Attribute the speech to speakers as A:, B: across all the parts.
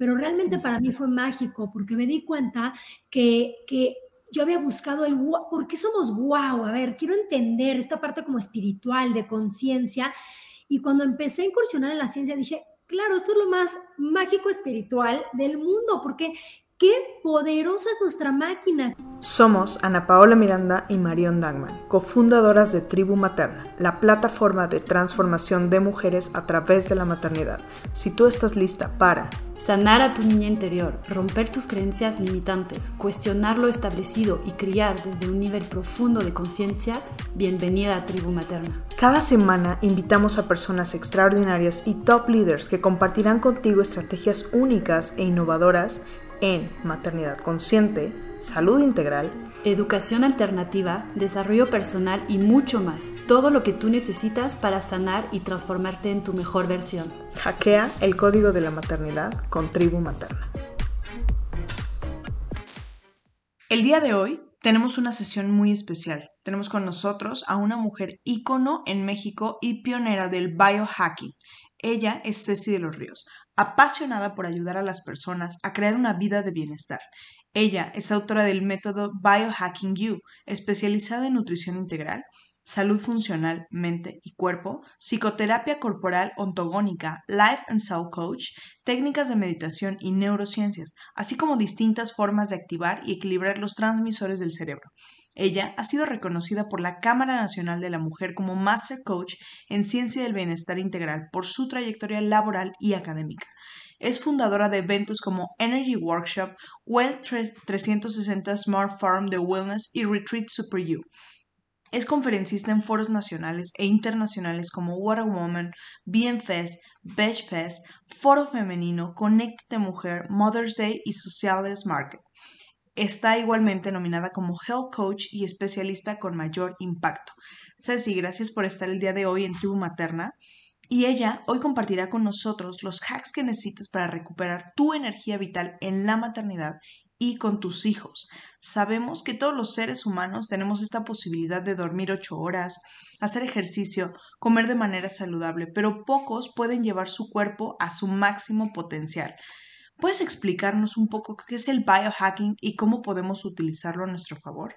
A: pero realmente para mí fue mágico porque me di cuenta que, que yo había buscado el ¿por qué somos guau? A ver, quiero entender esta parte como espiritual, de conciencia. Y cuando empecé a incursionar en la ciencia, dije, claro, esto es lo más mágico espiritual del mundo, porque qué poderosa es nuestra máquina.
B: Somos Ana Paola Miranda y Marion Dangman, cofundadoras de Tribu Materna, la plataforma de transformación de mujeres a través de la maternidad. Si tú estás lista para
C: sanar a tu niña interior, romper tus creencias limitantes, cuestionar lo establecido y criar desde un nivel profundo de conciencia, bienvenida a Tribu Materna.
B: Cada semana invitamos a personas extraordinarias y top leaders que compartirán contigo estrategias únicas e innovadoras en maternidad consciente, salud integral,
C: educación alternativa, desarrollo personal y mucho más. Todo lo que tú necesitas para sanar y transformarte en tu mejor versión.
B: Hackea el código de la maternidad con Tribu Materna. El día de hoy tenemos una sesión muy especial. Tenemos con nosotros a una mujer ícono en México y pionera del biohacking. Ella es Ceci de los Ríos, apasionada por ayudar a las personas a crear una vida de bienestar. Ella es autora del método Biohacking You, especializada en nutrición integral, salud funcional, mente y cuerpo, psicoterapia corporal ontogónica, life and cell coach, técnicas de meditación y neurociencias, así como distintas formas de activar y equilibrar los transmisores del cerebro. Ella ha sido reconocida por la Cámara Nacional de la Mujer como Master Coach en Ciencia del Bienestar Integral por su trayectoria laboral y académica. Es fundadora de eventos como Energy Workshop, Well 360 Smart Farm de Wellness y Retreat Super You. Es conferencista en foros nacionales e internacionales como What a Woman, Bien Fest, Beach Fest, Foro Femenino, Connect Mujer, Mother's Day y Sociales Market. Está igualmente nominada como Health Coach y especialista con mayor impacto. Ceci, gracias por estar el día de hoy en Tribu Materna. Y ella hoy compartirá con nosotros los hacks que necesitas para recuperar tu energía vital en la maternidad y con tus hijos. Sabemos que todos los seres humanos tenemos esta posibilidad de dormir ocho horas, hacer ejercicio, comer de manera saludable, pero pocos pueden llevar su cuerpo a su máximo potencial. ¿Puedes explicarnos un poco qué es el biohacking y cómo podemos utilizarlo a nuestro favor?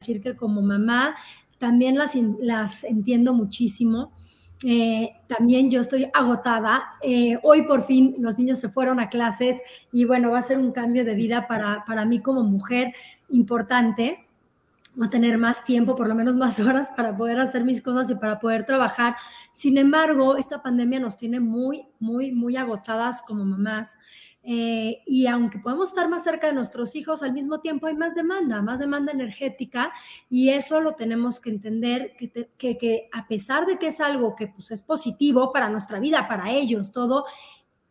A: Decir que como mamá también las, las entiendo muchísimo. Eh, también yo estoy agotada. Eh, hoy por fin los niños se fueron a clases y bueno, va a ser un cambio de vida para, para mí como mujer importante a tener más tiempo, por lo menos más horas para poder hacer mis cosas y para poder trabajar. Sin embargo, esta pandemia nos tiene muy, muy, muy agotadas como mamás. Eh, y aunque podemos estar más cerca de nuestros hijos, al mismo tiempo hay más demanda, más demanda energética y eso lo tenemos que entender, que, que, que a pesar de que es algo que pues, es positivo para nuestra vida, para ellos, todo,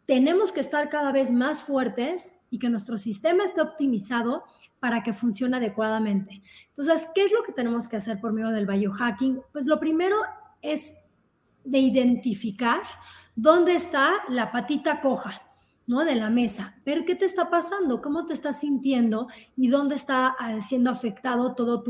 A: tenemos que estar cada vez más fuertes y que nuestro sistema esté optimizado para que funcione adecuadamente. Entonces, ¿qué es lo que tenemos que hacer por medio del biohacking? Pues lo primero es de identificar dónde está la patita coja. ¿no? De la mesa, ver qué te está pasando, cómo te estás sintiendo y dónde está eh, siendo afectado todos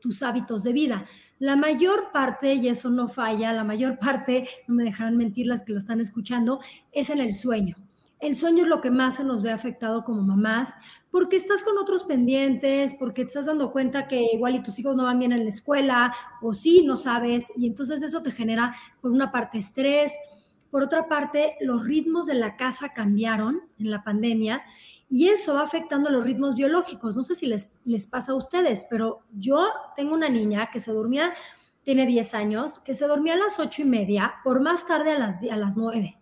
A: tus hábitos de vida. La mayor parte, y eso no falla, la mayor parte, no me dejarán mentir las que lo están escuchando, es en el sueño. El sueño es lo que más se nos ve afectado como mamás, porque estás con otros pendientes, porque te estás dando cuenta que igual y tus hijos no van bien en la escuela, o sí, no sabes, y entonces eso te genera, por una parte, estrés, por otra parte, los ritmos de la casa cambiaron en la pandemia y eso va afectando los ritmos biológicos. No sé si les, les pasa a ustedes, pero yo tengo una niña que se dormía, tiene 10 años, que se dormía a las 8 y media, por más tarde a las, a las 9.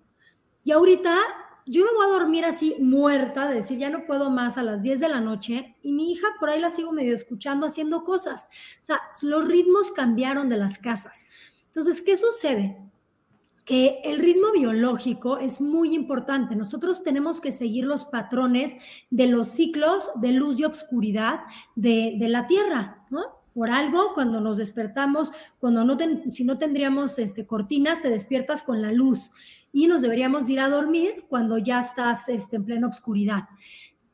A: Y ahorita yo me voy a dormir así muerta, de decir, ya no puedo más a las 10 de la noche, y mi hija por ahí la sigo medio escuchando haciendo cosas. O sea, los ritmos cambiaron de las casas. Entonces, ¿qué sucede? que el ritmo biológico es muy importante. Nosotros tenemos que seguir los patrones de los ciclos de luz y obscuridad de, la Tierra, ¿no? Por algo, cuando nos despertamos, cuando no si no tendríamos este, cortinas, te despiertas con la luz y nos deberíamos ir a dormir cuando ya estás este, en plena obscuridad.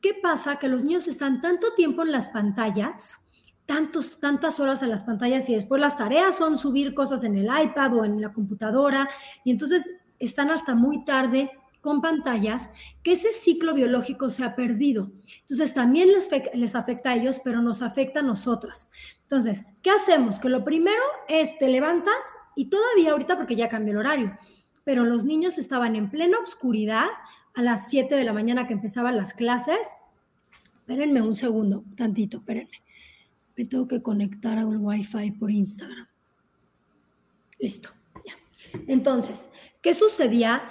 A: ¿Qué pasa? Que los niños están tanto tiempo en las pantallas tantos, tantas horas en las pantallas y después las tareas son subir cosas en el iPad o en la computadora y entonces están hasta muy tarde con pantallas, que ese ciclo biológico se ha perdido. Entonces también les, les afecta a ellos, pero nos afecta a nosotras. Entonces, ¿qué hacemos? Que lo primero es te levantas y todavía ahorita porque ya cambió el horario, pero los niños estaban en plena oscuridad a las 7 de la mañana que empezaban las clases. Espérenme un segundo, tantito, espérenme. Me tengo que conectar al Wi-Fi por Instagram. Listo, ya. Entonces, ¿qué sucedía?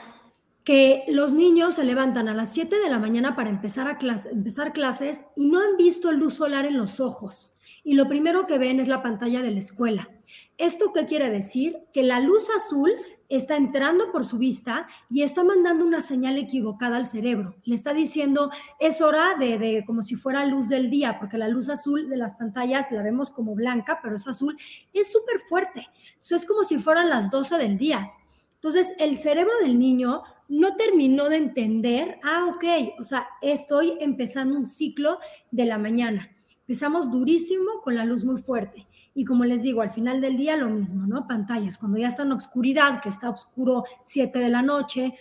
A: Que los niños se levantan a las 7 de la mañana para empezar, a empezar clases y no han visto luz solar en los ojos. Y lo primero que ven es la pantalla de la escuela. ¿Esto qué quiere decir? Que la luz azul está entrando por su vista y está mandando una señal equivocada al cerebro. Le está diciendo, es hora de, de, como si fuera luz del día, porque la luz azul de las pantallas la vemos como blanca, pero es azul, es súper fuerte es como si fueran las 12 del día. Entonces, el cerebro del niño no terminó de entender, ah, ok, o sea, estoy empezando un ciclo de la mañana. Empezamos durísimo con la luz muy fuerte. Y como les digo, al final del día lo mismo, ¿no? Pantallas, cuando ya está en oscuridad, que está oscuro 7 de la noche,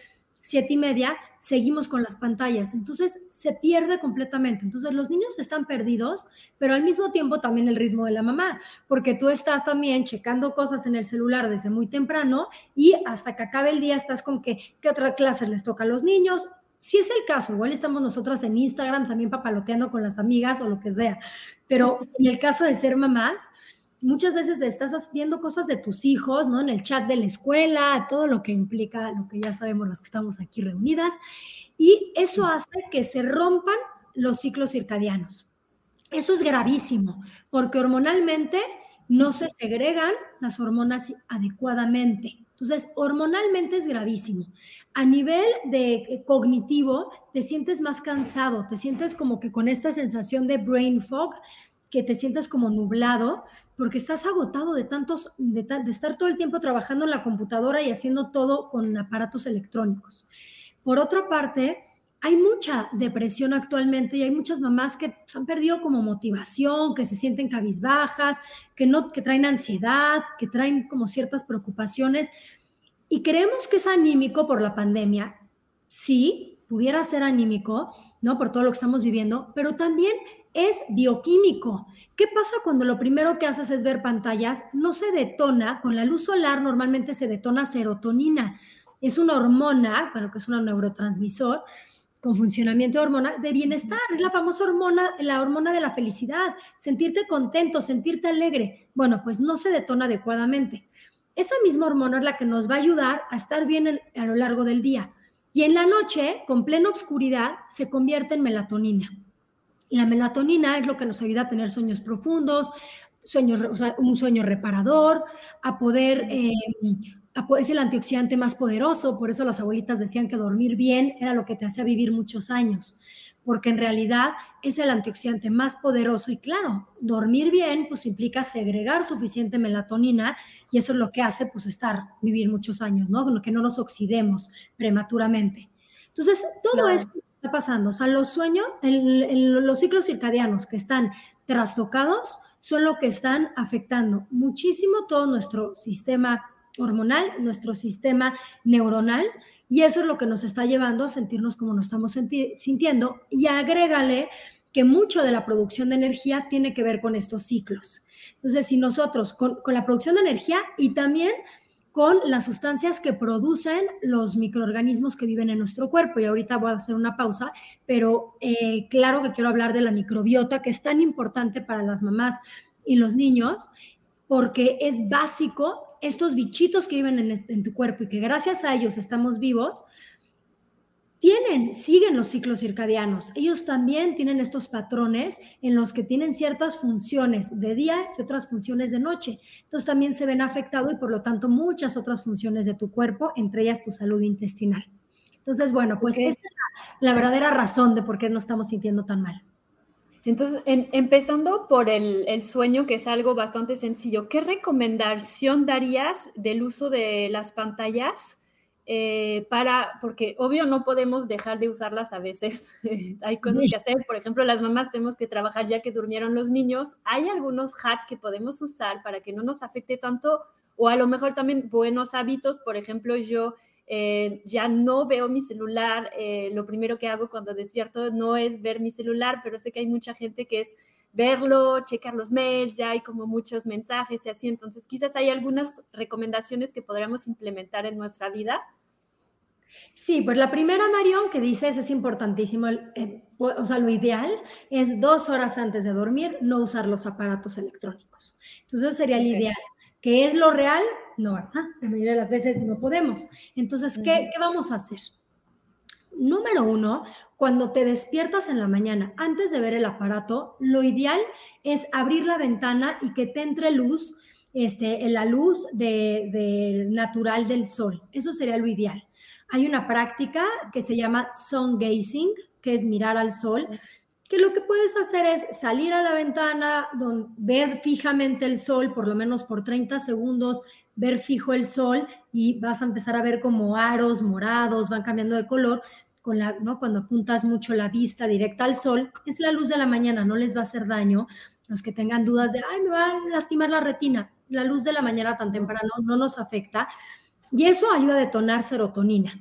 A: siete y media, seguimos con las pantallas. Entonces se pierde completamente. Entonces los niños están perdidos, pero al mismo tiempo también el ritmo de la mamá, porque tú estás también checando cosas en el celular desde muy temprano y hasta que acabe el día estás con que, ¿qué otra clase les toca a los niños? Si es el caso, igual estamos nosotras en Instagram también papaloteando con las amigas o lo que sea, pero en el caso de ser mamás, muchas veces estás viendo cosas de tus hijos, ¿no? En el chat de la escuela, todo lo que implica, lo que ya sabemos las que estamos aquí reunidas, y eso hace que se rompan los ciclos circadianos. Eso es gravísimo, porque hormonalmente no se segregan las hormonas adecuadamente. Entonces, hormonalmente es gravísimo. A nivel de eh, cognitivo, te sientes más cansado, te sientes como que con esta sensación de brain fog, que te sientes como nublado, porque estás agotado de tantos, de, estar todo el tiempo trabajando en la computadora y haciendo todo con aparatos electrónicos. Por otra parte, hay mucha depresión actualmente y hay muchas mamás que han perdido como motivación, que se sienten cabizbajas, que no, que traen ansiedad, que traen como ciertas preocupaciones y creemos que es anímico por la pandemia. Sí, pudiera ser anímico, ¿no? Por todo lo que estamos viviendo, pero también es bioquímico. ¿Qué pasa cuando lo primero que haces es ver pantallas? No se detona, con la luz solar normalmente se detona serotonina. Es una hormona, bueno, que es un neurotransmisor con funcionamiento de hormona de bienestar. Es la famosa hormona, la hormona de la felicidad, sentirte contento, sentirte alegre. Bueno, pues no se detona adecuadamente. Esa misma hormona es la que nos va a ayudar a estar bien a lo largo del día. Y en la noche, con plena oscuridad, se convierte en melatonina. Y la melatonina es lo que nos ayuda a tener sueños profundos, sueños, un sueño reparador, a poder, eh, a poder, es el antioxidante más poderoso, por eso las abuelitas decían que dormir bien era lo que te hacía vivir muchos años, porque en realidad es el antioxidante más poderoso y claro, dormir bien pues implica segregar suficiente melatonina y eso es lo que hace pues estar, vivir muchos años, ¿no? Que no nos oxidemos prematuramente. Entonces, todo eso está pasando. O sea, los sueños, los ciclos circadianos que están trastocados son lo que están afectando muchísimo todo nuestro sistema hormonal, nuestro sistema neuronal, y eso es lo que nos está llevando a sentirnos como nos estamos sintiendo. Y agrégale que mucho de la producción de energía tiene que ver con estos ciclos. Entonces, si nosotros con, con la producción de energía y también con las sustancias que producen los microorganismos que viven en nuestro cuerpo. Y ahorita voy a hacer una pausa, pero eh, claro que quiero hablar de la microbiota, que es tan importante para las mamás y los niños, porque es básico estos bichitos que viven en, en tu cuerpo y que gracias a ellos estamos vivos, tienen, siguen los ciclos circadianos. Ellos también tienen estos patrones en los que tienen ciertas funciones de día y otras funciones de noche. Entonces también se ven afectados y por lo tanto muchas otras funciones de tu cuerpo, entre ellas tu salud intestinal. Entonces, bueno, pues esta es la, verdadera razón de por qué nos estamos sintiendo tan mal.
C: Entonces, empezando por el, el, sueño, que es algo bastante sencillo, ¿qué recomendación darías del uso de las pantallas eh, para, porque obvio no podemos dejar de usarlas a veces, hay cosas que hacer, por ejemplo, las mamás tenemos que trabajar ya que durmieron los niños, hay algunos hacks que podemos usar para que no nos afecte tanto, o a lo mejor también buenos hábitos, por ejemplo, yo eh, ya no veo mi celular, eh, lo primero que hago cuando despierto no es ver mi celular, pero sé que hay mucha gente que es verlo, checar los mails, ya hay como muchos mensajes y así, entonces quizás hay algunas recomendaciones que podríamos implementar en nuestra vida.
A: Sí, pues la primera, Marión, que dices es importantísimo, o sea, lo ideal es dos horas antes de dormir no usar los aparatos electrónicos. Entonces, sería el ideal. ¿Qué es lo real? No, ¿verdad? La mayoría de las veces no podemos. Entonces, ¿qué, ¿qué vamos a hacer? Número uno, cuando te despiertas en la mañana, antes de ver el aparato, lo ideal es abrir la ventana y que te entre luz, este, la luz de, natural del sol. Eso sería lo ideal. Hay una práctica que se llama sun gazing, que es mirar al sol, que lo que puedes hacer es salir a la ventana, ver fijamente el sol, por lo menos por 30 segundos, ver fijo el sol y vas a empezar a ver como aros morados, van cambiando de color, con la, ¿no? cuando apuntas mucho la vista directa al sol, es la luz de la mañana, no les va a hacer daño. Los que tengan dudas de, ay, me va a lastimar la retina, la luz de la mañana tan temprano no nos afecta y eso ayuda a detonar serotonina.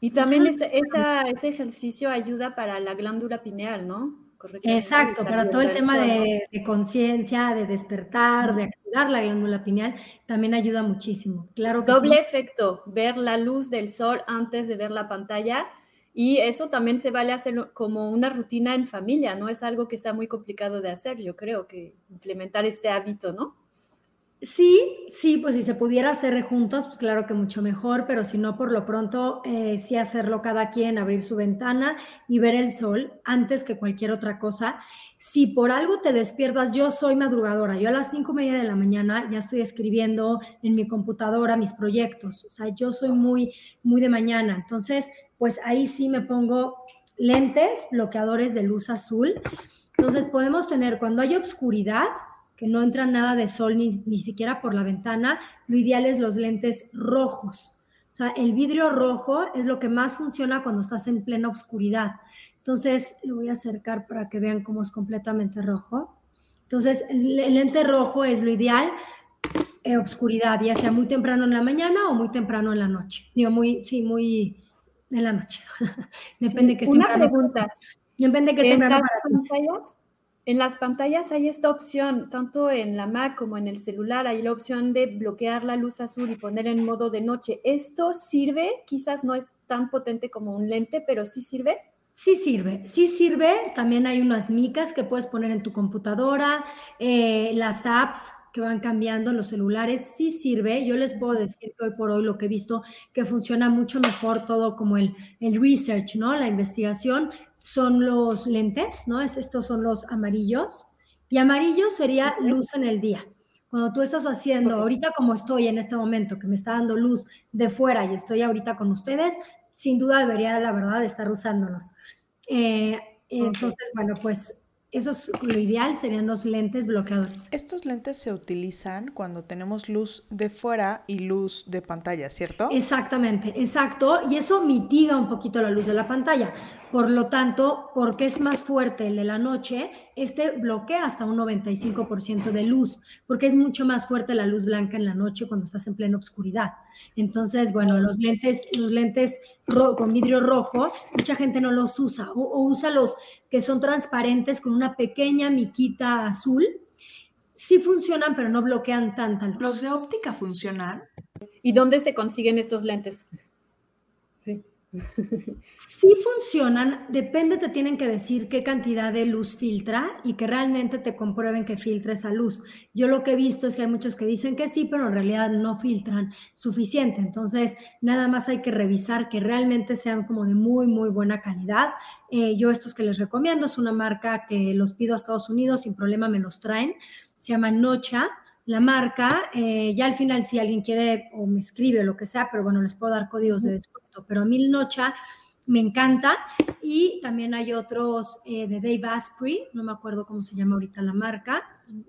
C: Y también ese, ese ejercicio ayuda para la glándula pineal, ¿no?
A: Exacto, para todo el tema de, conciencia, de despertar, de activar la glándula pineal, también ayuda muchísimo. Claro
C: Doble efecto, ver la luz del sol antes de ver la pantalla y eso también se vale hacer como una rutina en familia, no es algo que sea muy complicado de hacer, yo creo que implementar este hábito, ¿no?
A: Sí, sí, pues si se pudiera hacer juntos, pues claro que mucho mejor, pero si no, por lo pronto, eh, sí hacerlo cada quien, abrir su ventana y ver el sol antes que cualquier otra cosa. Si por algo te despiertas, yo soy madrugadora, yo a las cinco y media de la mañana ya estoy escribiendo en mi computadora mis proyectos, o sea, yo soy muy, muy de mañana, entonces, pues ahí sí me pongo lentes bloqueadores de luz azul. Entonces podemos tener cuando hay obscuridad, que no entra nada de sol ni, ni siquiera por la ventana, lo ideal es los lentes rojos. O sea, el vidrio rojo es lo que más funciona cuando estás en plena oscuridad. Entonces, lo voy a acercar para que vean cómo es completamente rojo. Entonces, el lente rojo es lo ideal, eh, oscuridad, ya sea muy temprano en la mañana o muy temprano en la noche. Digo, muy, sí, muy en la noche.
C: Depende que Una pregunta.
A: Depende que esté para
C: en las pantallas hay esta opción, tanto en la Mac como en el celular, hay la opción de bloquear la luz azul y poner en modo de noche. ¿Esto sirve? Quizás no es tan potente como un lente, pero sí sirve.
A: Sí sirve, sí sirve. También hay unas micas que puedes poner en tu computadora, eh, las apps que van cambiando los celulares, sí sirve. Yo les puedo decir que hoy por hoy lo que he visto que funciona mucho mejor todo como el, el research, ¿no? La investigación son los lentes, ¿no? Es, estos son los amarillos. Y amarillo sería luz en el día. Cuando tú estás haciendo, ahorita como estoy en este momento, que me está dando luz de fuera y estoy ahorita con ustedes, sin duda debería, la verdad, estar usándolos. Eh, entonces, bueno, pues eso es lo ideal, serían los lentes bloqueadores.
B: Estos lentes se utilizan cuando tenemos luz de fuera y luz de pantalla, ¿cierto?
A: Exactamente, exacto. Y eso mitiga un poquito la luz de la pantalla. Por lo tanto, porque es más fuerte el de la noche, este bloquea hasta un 95% de luz, porque es mucho más fuerte la luz blanca en la noche cuando estás en plena oscuridad. Entonces, bueno, los lentes, los lentes con vidrio rojo, mucha gente no los usa o, usa los que son transparentes con una pequeña miquita azul. Sí funcionan, pero no bloquean tanta luz.
B: ¿Los de óptica funcionan?
C: ¿Y dónde se consiguen estos lentes?
A: Sí funcionan, depende, te tienen que decir qué cantidad de luz filtra y que realmente te comprueben que filtra esa luz. Yo lo que he visto es que hay muchos que dicen que sí, pero en realidad no filtran suficiente. Entonces, nada más hay que revisar que realmente sean como de muy, muy buena calidad. Eh, yo estos que les recomiendo es una marca que los pido a Estados Unidos, sin problema me los traen. Se llama Nocha la marca. Eh, ya al final, si alguien quiere o me escribe o lo que sea, pero bueno, les puedo dar códigos de descuento. Pero a mil Nocha me encanta. Y también hay otros eh, de Dave Asprey, no me acuerdo cómo se llama ahorita la marca.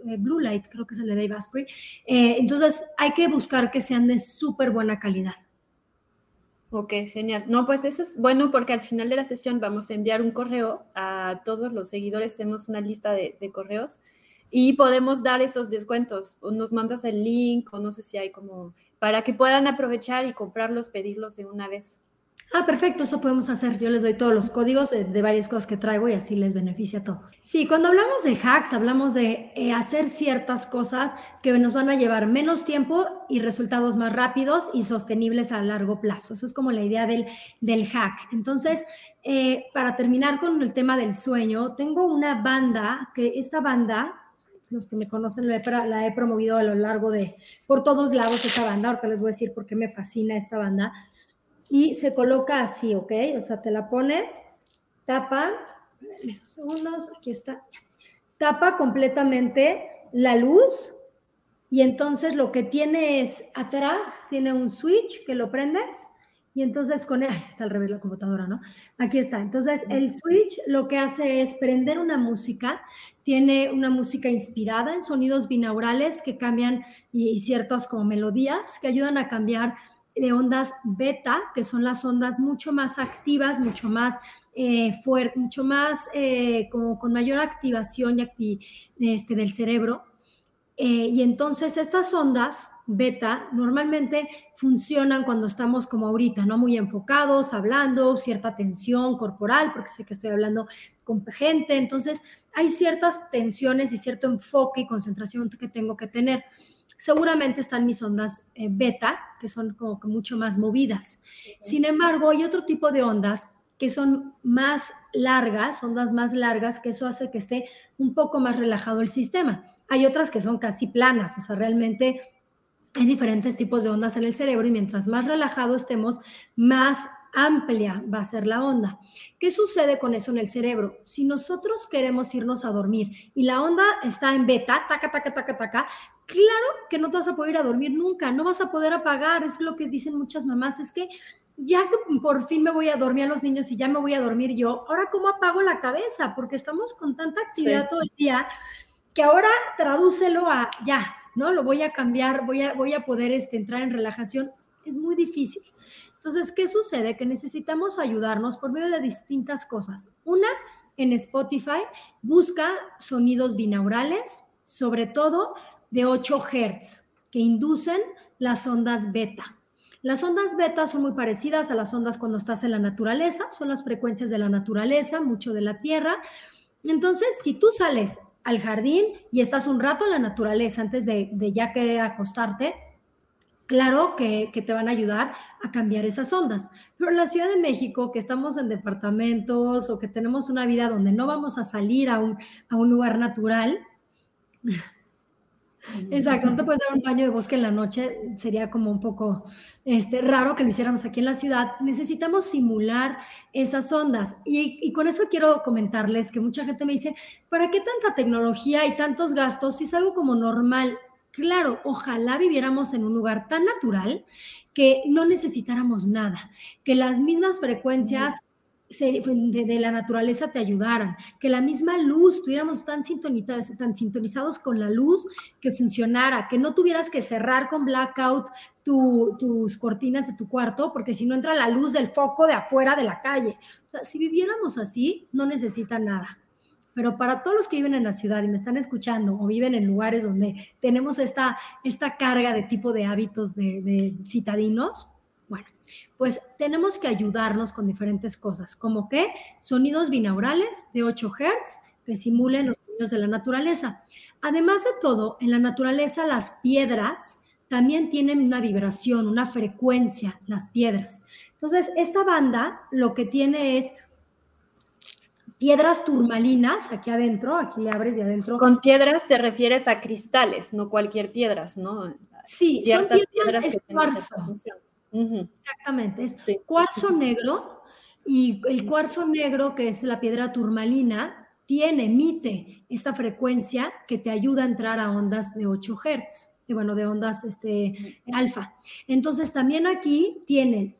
A: Eh, Blue Light, creo que es el de Dave Asprey. entonces, hay que buscar que sean de súper buena calidad.
C: Ok, genial. No, pues eso es bueno porque al final de la sesión vamos a enviar un correo a todos los seguidores. Tenemos una lista de, de correos y podemos dar esos descuentos. O nos mandas el link o no sé si hay como para que puedan aprovechar y comprarlos, pedirlos de una vez.
A: Ah, perfecto, eso podemos hacer. Yo les doy todos los códigos de, varias cosas que traigo y así les beneficia a todos. Sí, cuando hablamos de hacks, hablamos de eh, hacer ciertas cosas que nos van a llevar menos tiempo y resultados más rápidos y sostenibles a largo plazo. Eso es como la idea del, del hack. Entonces, eh, para terminar con el tema del sueño, tengo una banda, que esta banda los que me conocen la he, promovido a lo largo de, por todos lados esta banda, ahorita les voy a decir por qué me fascina esta banda, y se coloca así, ¿ok? O sea, te la pones, tapa, segundos, aquí está, tapa completamente la luz y entonces lo que tiene es atrás, tiene un switch que lo prendes y entonces con él, está al revés la computadora, ¿no? Aquí está. Entonces el switch lo que hace es prender una música, tiene una música inspirada en sonidos binaurales que cambian y, y ciertas como melodías que ayudan a cambiar de ondas beta, que son las ondas mucho más activas, mucho más eh, fuertes, mucho más eh, como con mayor activación y este, del cerebro. Eh, y entonces estas ondas beta normalmente funcionan cuando estamos como ahorita, ¿no? Muy enfocados, hablando, cierta tensión corporal, porque sé que estoy hablando con gente, entonces hay ciertas tensiones y cierto enfoque y concentración que tengo que tener seguramente están mis ondas eh, beta, que son como que mucho más movidas. Sin embargo, hay otro tipo de ondas que son más largas, ondas más largas, que eso hace que esté un poco más relajado el sistema. Hay otras que son casi planas, o sea, realmente hay diferentes tipos de ondas en el cerebro y mientras más relajado estemos, más amplia va a ser la onda. ¿Qué sucede con eso en el cerebro? Si nosotros queremos irnos a dormir y la onda está en beta, taca, taca, taca, taca, claro que no te vas a poder ir a dormir nunca, no vas a poder apagar, es lo que dicen muchas mamás, es que ya que por fin me voy a dormir a los niños y ya me voy a dormir yo, ahora cómo apago la cabeza, porque estamos con tanta actividad todo el día, que ahora tradúcelo a ya, ¿no? Lo voy a cambiar, voy a, voy a poder este, entrar en relajación, es muy difícil. Entonces, ¿qué sucede? Que necesitamos ayudarnos por medio de distintas cosas. Una, en Spotify, busca sonidos binaurales, sobre todo de 8 Hz, que inducen las ondas beta. Las ondas beta son muy parecidas a las ondas cuando estás en la naturaleza, son las frecuencias de la naturaleza, mucho de la Tierra. Entonces, si tú sales al jardín y estás un rato en la naturaleza antes de, ya querer acostarte, claro que, te van a ayudar a cambiar esas ondas. Pero en la Ciudad de México, que estamos en departamentos o que tenemos una vida donde no vamos a salir a un lugar natural, Exacto, no te puedes dar un baño de bosque en la noche, sería como un poco este, raro que lo hiciéramos aquí en la ciudad. Necesitamos simular esas ondas. Y, y, con eso quiero comentarles que mucha gente me dice, ¿para qué tanta tecnología y tantos gastos si es algo como normal? Claro, ojalá viviéramos en un lugar tan natural que no necesitáramos nada, que las mismas frecuencias de, la naturaleza te ayudaran, que la misma luz, tuviéramos tan sintonizados, tan sintonizados con la luz que funcionara, que no tuvieras que cerrar con blackout tus cortinas de tu cuarto, porque si no entra la luz del foco de afuera de la calle. O sea, si viviéramos así, no necesita nada pero para todos los que viven en la ciudad y me están escuchando o viven en lugares donde tenemos esta, esta carga de tipo de hábitos de, citadinos, bueno, pues tenemos que ayudarnos con diferentes cosas, como que sonidos binaurales de 8 Hz que simulen los sonidos de la naturaleza. Además de todo, en la naturaleza las piedras también tienen una vibración, una frecuencia, las piedras. Entonces, esta banda lo que tiene es piedras turmalinas aquí adentro, aquí le abres de adentro.
C: Con piedras te refieres a cristales, no cualquier piedras, ¿no?
A: Sí, son piedras, es cuarzo. Exactamente, es cuarzo negro y el cuarzo negro, que es la piedra turmalina, tiene, emite esta frecuencia que te ayuda a entrar a ondas de 8 Hz, y bueno, de ondas este, alfa. Entonces también aquí tienen,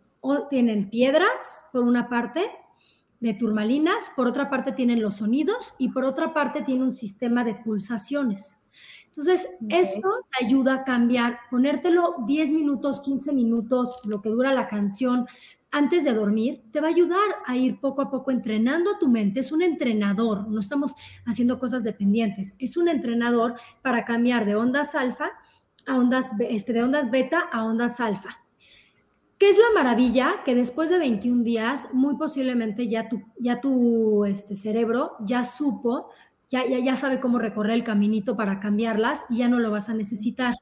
A: tienen piedras por una parte, de turmalinas, por otra parte tienen los sonidos y por otra parte tiene un sistema de pulsaciones. Entonces, eso te ayuda a cambiar, ponértelo 10 minutos, 15 minutos, lo que dura la canción, antes de dormir, te va a ayudar a ir poco a poco entrenando a tu mente. Es un entrenador, no estamos haciendo cosas dependientes, es un entrenador para cambiar de ondas alfa a ondas, este, de ondas beta a ondas alfa. ¿Qué es la maravilla? Que después de 21 días, muy posiblemente ya tu, ya tu este, cerebro ya supo, ya, ya, ya sabe cómo recorrer el caminito para cambiarlas y ya no lo vas a necesitar.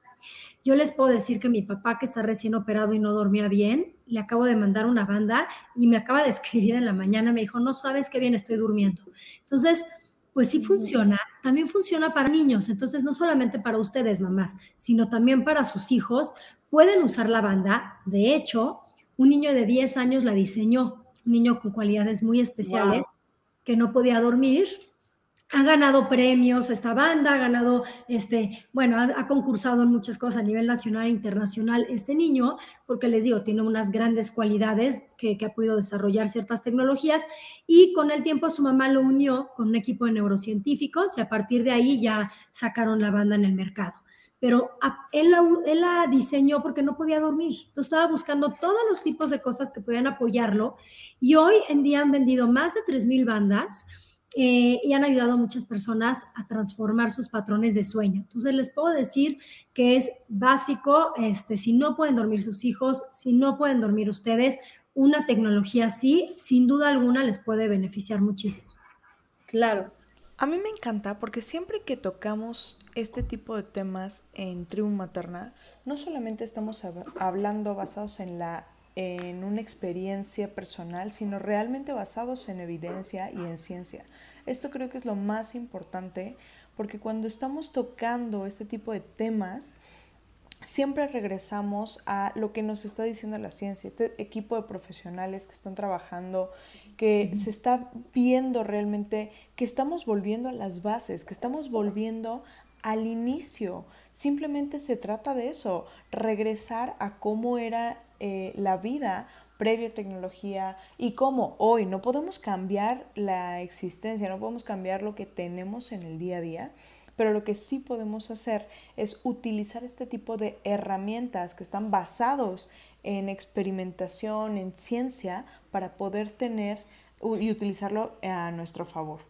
A: Yo les puedo decir que mi papá, que está recién operado y no dormía bien, le acabo de mandar una banda y me acaba de escribir en la mañana, me dijo, no sabes qué bien estoy durmiendo. Entonces, pues sí funciona, también funciona para niños, entonces no solamente para ustedes, mamás, sino también para sus hijos, pueden usar la banda. De hecho, un niño de 10 años la diseñó, un niño con cualidades muy especiales, que no podía dormir ha ganado premios esta banda, ha ganado, este, bueno, ha, concursado en muchas cosas a nivel nacional e internacional este niño, porque les digo, tiene unas grandes cualidades que, ha podido desarrollar ciertas tecnologías y con el tiempo su mamá lo unió con un equipo de neurocientíficos y a partir de ahí ya sacaron la banda en el mercado. Pero él la, él la diseñó porque no podía dormir. Entonces estaba buscando todos los tipos de cosas que podían apoyarlo y hoy en día han vendido más de 3.000 bandas eh, y han ayudado a muchas personas a transformar sus patrones de sueño. Entonces les puedo decir que es básico, este, si no pueden dormir sus hijos, si no pueden dormir ustedes, una tecnología así, sin duda alguna, les puede beneficiar muchísimo.
C: Claro.
B: A mí me encanta porque siempre que tocamos este tipo de temas en Tribu Materna, no solamente estamos hablando basados en la en una experiencia personal, sino realmente basados en evidencia y en ciencia. Esto creo que es lo más importante porque cuando estamos tocando este tipo de temas, siempre regresamos a lo que nos está diciendo la ciencia, este equipo de profesionales que están trabajando, que se está viendo realmente que estamos volviendo a las bases, que estamos volviendo al inicio. Simplemente se trata de eso, regresar a cómo era eh, la vida previo a tecnología y cómo hoy no podemos cambiar la existencia, no podemos cambiar lo que tenemos en el día a día, pero lo que sí podemos hacer es utilizar este tipo de herramientas que están basados en experimentación, en ciencia, para poder tener y utilizarlo a nuestro favor.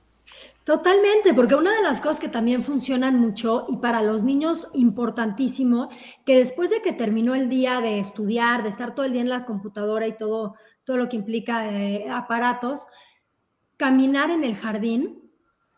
A: Totalmente, porque una de las cosas que también funcionan mucho y para los niños importantísimo, que después de que terminó el día de estudiar, de estar todo el día en la computadora y todo, todo lo que implica eh, aparatos, caminar en el jardín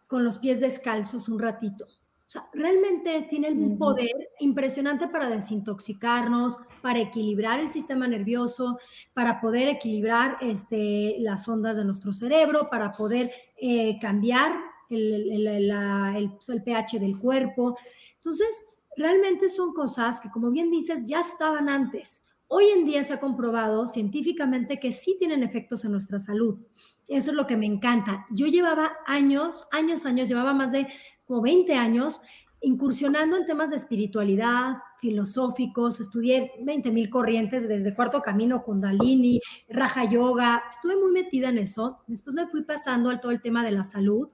A: con los pies descalzos un ratito. O sea, realmente tiene un poder impresionante para desintoxicarnos, para equilibrar el sistema nervioso, para poder equilibrar este, las ondas de nuestro cerebro, para poder eh, cambiar el, el, pH del cuerpo. Entonces, realmente son cosas que, como bien dices, ya estaban antes. Hoy en día se ha comprobado científicamente que sí tienen efectos en nuestra salud. Eso es lo que me encanta. Yo llevaba años, años, años, llevaba más de como 20 años incursionando en temas de espiritualidad, filosóficos, estudié 20 mil corrientes desde Cuarto Camino, Kundalini, Raja Yoga, estuve muy metida en eso. Después me fui pasando al todo el tema de la salud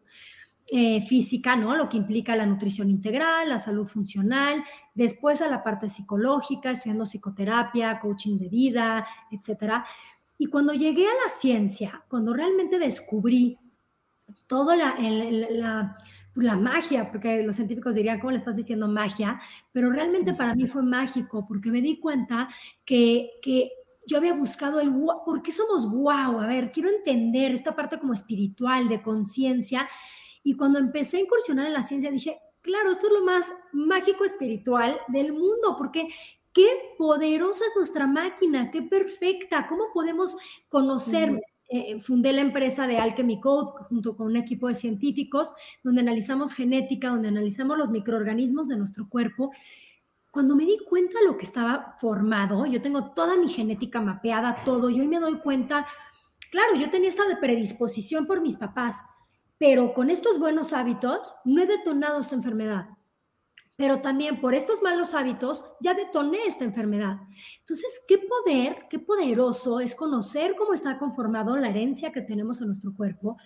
A: eh, física, ¿no? Lo que implica la nutrición integral, la salud funcional, después a la parte psicológica, estudiando psicoterapia, coaching de vida, etcétera. Y cuando llegué a la ciencia, cuando realmente descubrí toda la, la la magia, porque los científicos dirían, ¿cómo le estás diciendo magia? Pero realmente para mí fue mágico, porque me di cuenta que, que yo había buscado el, ¿por qué somos guau? A ver, quiero entender esta parte como espiritual, de conciencia. Y cuando empecé a incursionar en la ciencia, dije, claro, esto es lo más mágico espiritual del mundo, porque qué poderosa es nuestra máquina, qué perfecta, cómo podemos conocer. Eh, fundé la empresa de Alchemy Code junto con un equipo de científicos donde analizamos genética, donde analizamos los microorganismos de nuestro cuerpo. Cuando me di cuenta de lo que estaba formado, yo tengo toda mi genética mapeada, todo, y hoy me doy cuenta, claro, yo tenía esta predisposición por mis papás, pero con estos buenos hábitos no he detonado esta enfermedad pero también por estos malos hábitos ya detoné esta enfermedad. Entonces, qué poder, qué poderoso es conocer cómo está conformado la herencia que tenemos en nuestro cuerpo,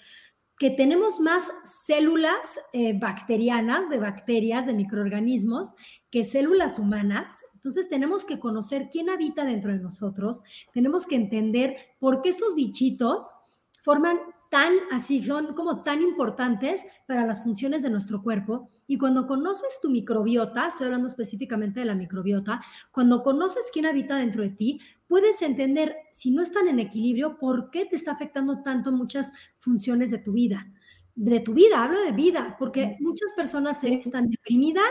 A: que tenemos más células eh, bacterianas, de bacterias, de microorganismos, que células humanas. Entonces tenemos que conocer quién habita dentro de nosotros, tenemos que entender por qué esos bichitos forman tan así, son como tan importantes para las funciones de nuestro cuerpo. Y cuando conoces tu microbiota, estoy hablando específicamente de la microbiota, cuando conoces quién habita dentro de ti, puedes entender si no están en equilibrio, por qué te está afectando tanto muchas funciones de tu vida. De tu vida, hablo de vida, porque muchas personas están deprimidas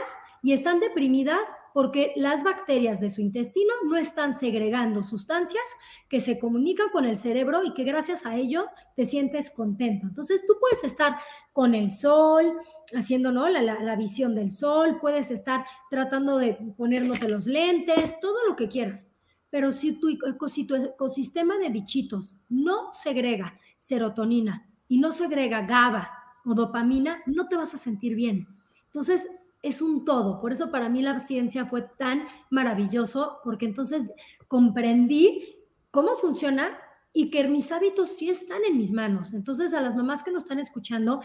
A: y están deprimidas porque las bacterias de su intestino no están segregando sustancias que se comunican con el cerebro y que gracias a ello te sientes contento. Entonces tú puedes estar con el sol, haciendo ¿no? la, la visión del sol, puedes estar tratando de ponérnote los lentes, todo lo que quieras. Pero si tu, si tu ecosistema de bichitos no segrega serotonina y no segrega GABA, o dopamina, no te vas a sentir bien. Entonces, es un todo. Por eso para mí la ciencia fue tan maravilloso, porque entonces comprendí cómo funciona y que mis hábitos sí están en mis manos. Entonces, a las mamás que nos están escuchando,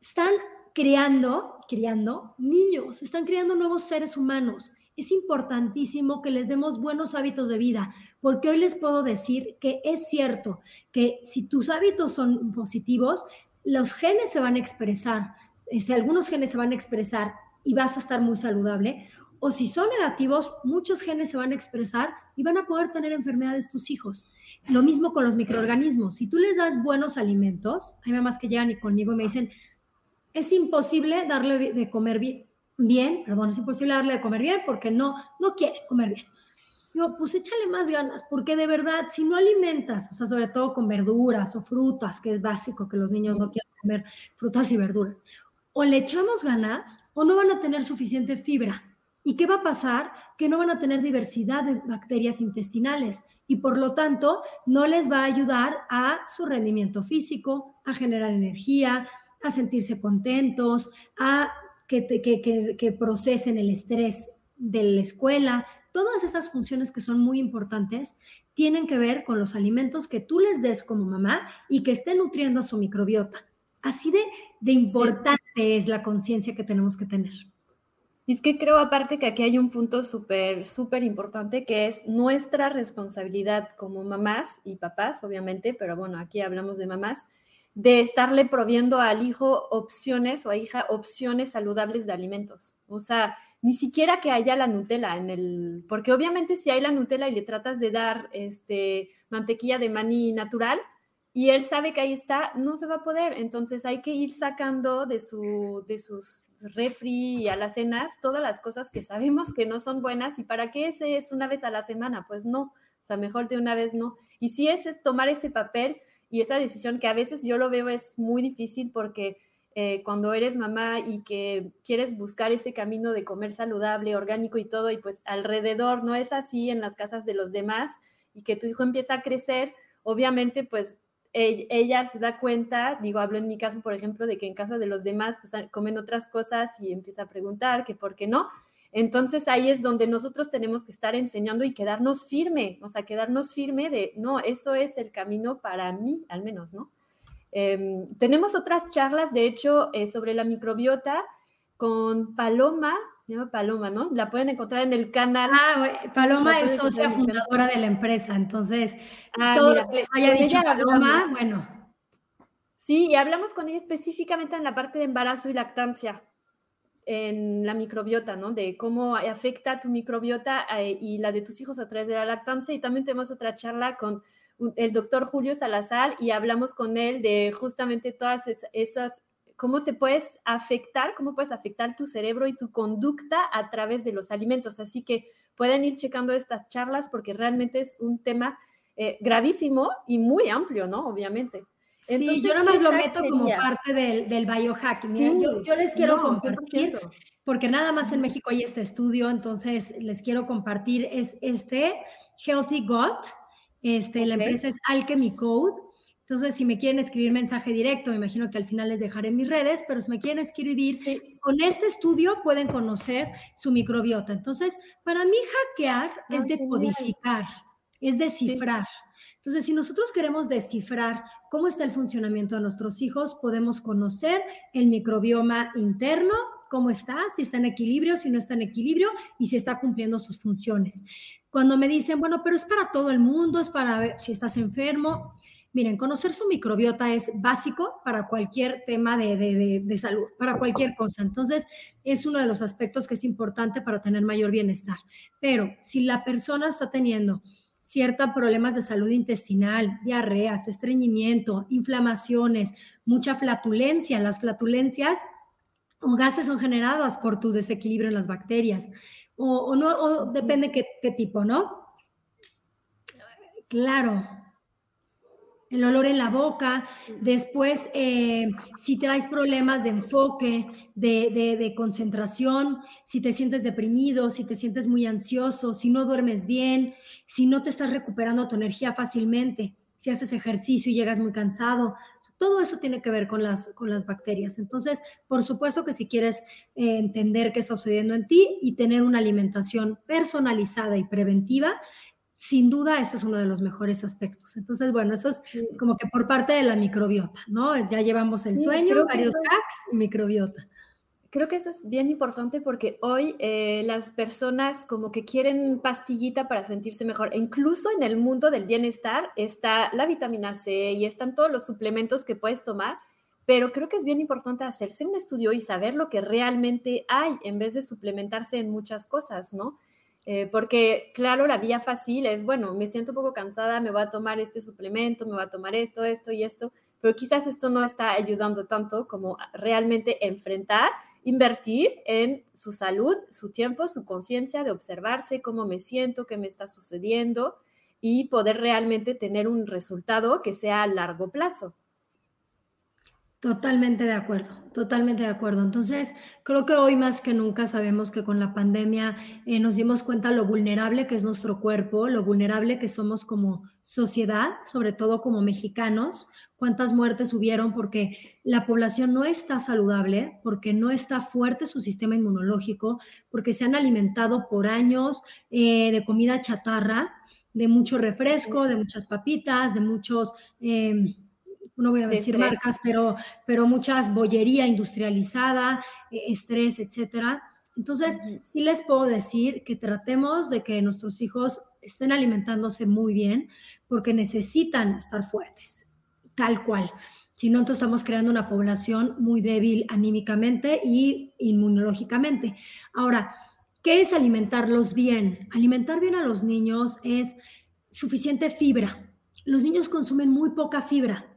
A: están creando, criando niños, están creando nuevos seres humanos. Es importantísimo que les demos buenos hábitos de vida, porque hoy les puedo decir que es cierto que si tus hábitos son positivos, los genes se van a expresar, este, algunos genes se van a expresar y vas a estar muy saludable, o si son negativos, muchos genes se van a expresar y van a poder tener enfermedades tus hijos. Lo mismo con los microorganismos. Si tú les das buenos alimentos, hay mamás que llegan y conmigo y me dicen, es imposible darle de comer bien, bien, perdón, es imposible darle de comer bien porque no, no quiere comer bien. Yo, pues échale más ganas, porque de verdad, si no alimentas, o sea, sobre todo con verduras o frutas, que es básico que los niños no quieran comer frutas y verduras, o le echamos ganas o no van a tener suficiente fibra. ¿Y qué va a pasar? Que no van a tener diversidad de bacterias intestinales y por lo tanto no les va a ayudar a su rendimiento físico, a generar energía, a sentirse contentos, a que, que, que procesen el estrés de la escuela, todas esas funciones que son muy importantes tienen que ver con los alimentos que tú les des como mamá y que estén nutriendo a su microbiota. Así de, de importante es la conciencia que tenemos que tener.
C: Y es que creo aparte que aquí hay un punto súper, súper importante que es nuestra responsabilidad como mamás y papás, obviamente, pero bueno, aquí hablamos de mamás, de estarle proviendo al hijo opciones o a hija opciones saludables de alimentos. O sea, ni siquiera que haya la Nutella en el, porque obviamente si hay la Nutella y le tratas de dar este mantequilla de maní natural y él sabe que ahí está, no se va a poder. Entonces hay que ir sacando de su de sus refri y a las cenas todas las cosas que sabemos que no son buenas y para qué ese es una vez a la semana, pues no. O sea, mejor de una vez no. Y si es tomar ese papel y esa decisión que a veces yo lo veo es muy difícil porque eh, cuando eres mamá y que quieres buscar ese camino de comer saludable, orgánico y todo, y pues alrededor no es así en las casas de los demás y que tu hijo empieza a crecer, obviamente pues ella se da cuenta, digo, hablo en mi caso, por ejemplo, de que en casa de los demás pues comen otras cosas y empieza a preguntar que por qué no. Entonces ahí es donde nosotros tenemos que estar enseñando y quedarnos firme, o sea, quedarnos firme de, no, eso es el camino para mí, al menos, ¿no? Em, tenemos otras charlas, de hecho, eh, sobre la microbiota con Paloma, se llama Paloma, ¿no? La pueden encontrar en el canal.
A: Ah, Paloma es socia fundadora de la empresa, entonces ah, todo lo que les haya dicho Paloma, bueno.
C: Sí, y hablamos con ella específicamente en la parte de embarazo y lactancia en la microbiota, ¿no? De cómo afecta tu microbiota eh, y la de tus hijos a través de la lactancia. Y también tenemos otra charla con el doctor Julio Salazar y hablamos con él de justamente todas esas, cómo te puedes afectar, cómo puedes afectar tu cerebro y tu conducta a través de los alimentos. Así que pueden ir checando estas charlas porque realmente es un tema eh, gravísimo y muy amplio, ¿no? Obviamente
A: sí, yo nada más lo meto como parte del, del biohacking. yo, les quiero compartir, porque nada más en México hay este estudio, entonces les quiero compartir, es este Healthy Gut, este, la empresa es Alchemy Code. Entonces, si me quieren escribir mensaje directo, me imagino que al final les dejaré mis redes, pero si me quieren escribir, con este estudio pueden conocer su microbiota. Entonces, para mí hackear es ah, decodificar, es descifrar. Entonces, si nosotros queremos descifrar cómo está el funcionamiento de nuestros hijos, podemos conocer el microbioma interno, cómo está, si está en equilibrio, si no está en equilibrio y si está cumpliendo sus funciones. Cuando me dicen, bueno, pero es para todo el mundo, es para ver si estás enfermo. Miren, conocer su microbiota es básico para cualquier tema de, de, salud, para cualquier cosa. Entonces, es uno de los aspectos que es importante para tener mayor bienestar. Pero si la persona está teniendo ciertos problemas de salud intestinal, diarreas, estreñimiento, inflamaciones, mucha flatulencia. Las flatulencias o gases son generadas por tu desequilibrio en las bacterias, o, no, depende qué tipo, ¿no? Claro, el olor en la boca, después eh, si traes problemas de enfoque, de, de, concentración, si te sientes deprimido, si te sientes muy ansioso, si no duermes bien, si no te estás recuperando tu energía fácilmente, si haces ejercicio y llegas muy cansado, todo eso tiene que ver con las, con las bacterias. Entonces, por supuesto que si quieres eh, entender qué está sucediendo en ti y tener una alimentación personalizada y preventiva, sin duda eso es uno de los mejores aspectos. Entonces, bueno, eso es como que por parte de la microbiota, ¿no? Ya llevamos el sueño, varios hacks y microbiota.
C: Creo que eso es bien importante porque hoy eh, las personas como que quieren pastillita para sentirse mejor. E incluso en el mundo del bienestar está la vitamina C y están todos los suplementos que puedes tomar, pero creo que es bien importante hacerse un estudio y saber lo que realmente hay en vez de suplementarse en muchas cosas, ¿no? Eh, porque, claro, la vía fácil es, bueno, me siento un poco cansada, me voy a tomar este suplemento, me voy a tomar esto, esto y esto, pero quizás esto no está ayudando tanto como realmente enfrentar, invertir en su salud, su tiempo, su conciencia de observarse cómo me siento, qué me está sucediendo y poder realmente tener un resultado que sea a largo plazo.
A: Totalmente de acuerdo, totalmente de acuerdo. Entonces, creo que hoy más que nunca sabemos que con la pandemia eh, nos dimos cuenta lo vulnerable que es nuestro cuerpo, lo vulnerable que somos como sociedad, sobre todo como mexicanos, cuántas muertes hubieron porque la población no está saludable, porque no está fuerte su sistema inmunológico, porque se han alimentado por años eh, de comida chatarra, de mucho refresco, de muchas papitas, de muchos... Em, no voy a decir marcas, pero, pero muchas bollería industrializada, eh, estrés, etcétera. Entonces, sí les puedo decir que tratemos de que nuestros hijos estén alimentándose muy bien porque necesitan estar fuertes, tal cual. Si no, entonces estamos creando una población muy débil anímicamente y inmunológicamente. Ahora, ¿qué es alimentarlos bien? Alimentar bien a los niños es suficiente fibra. Los niños consumen muy poca fibra.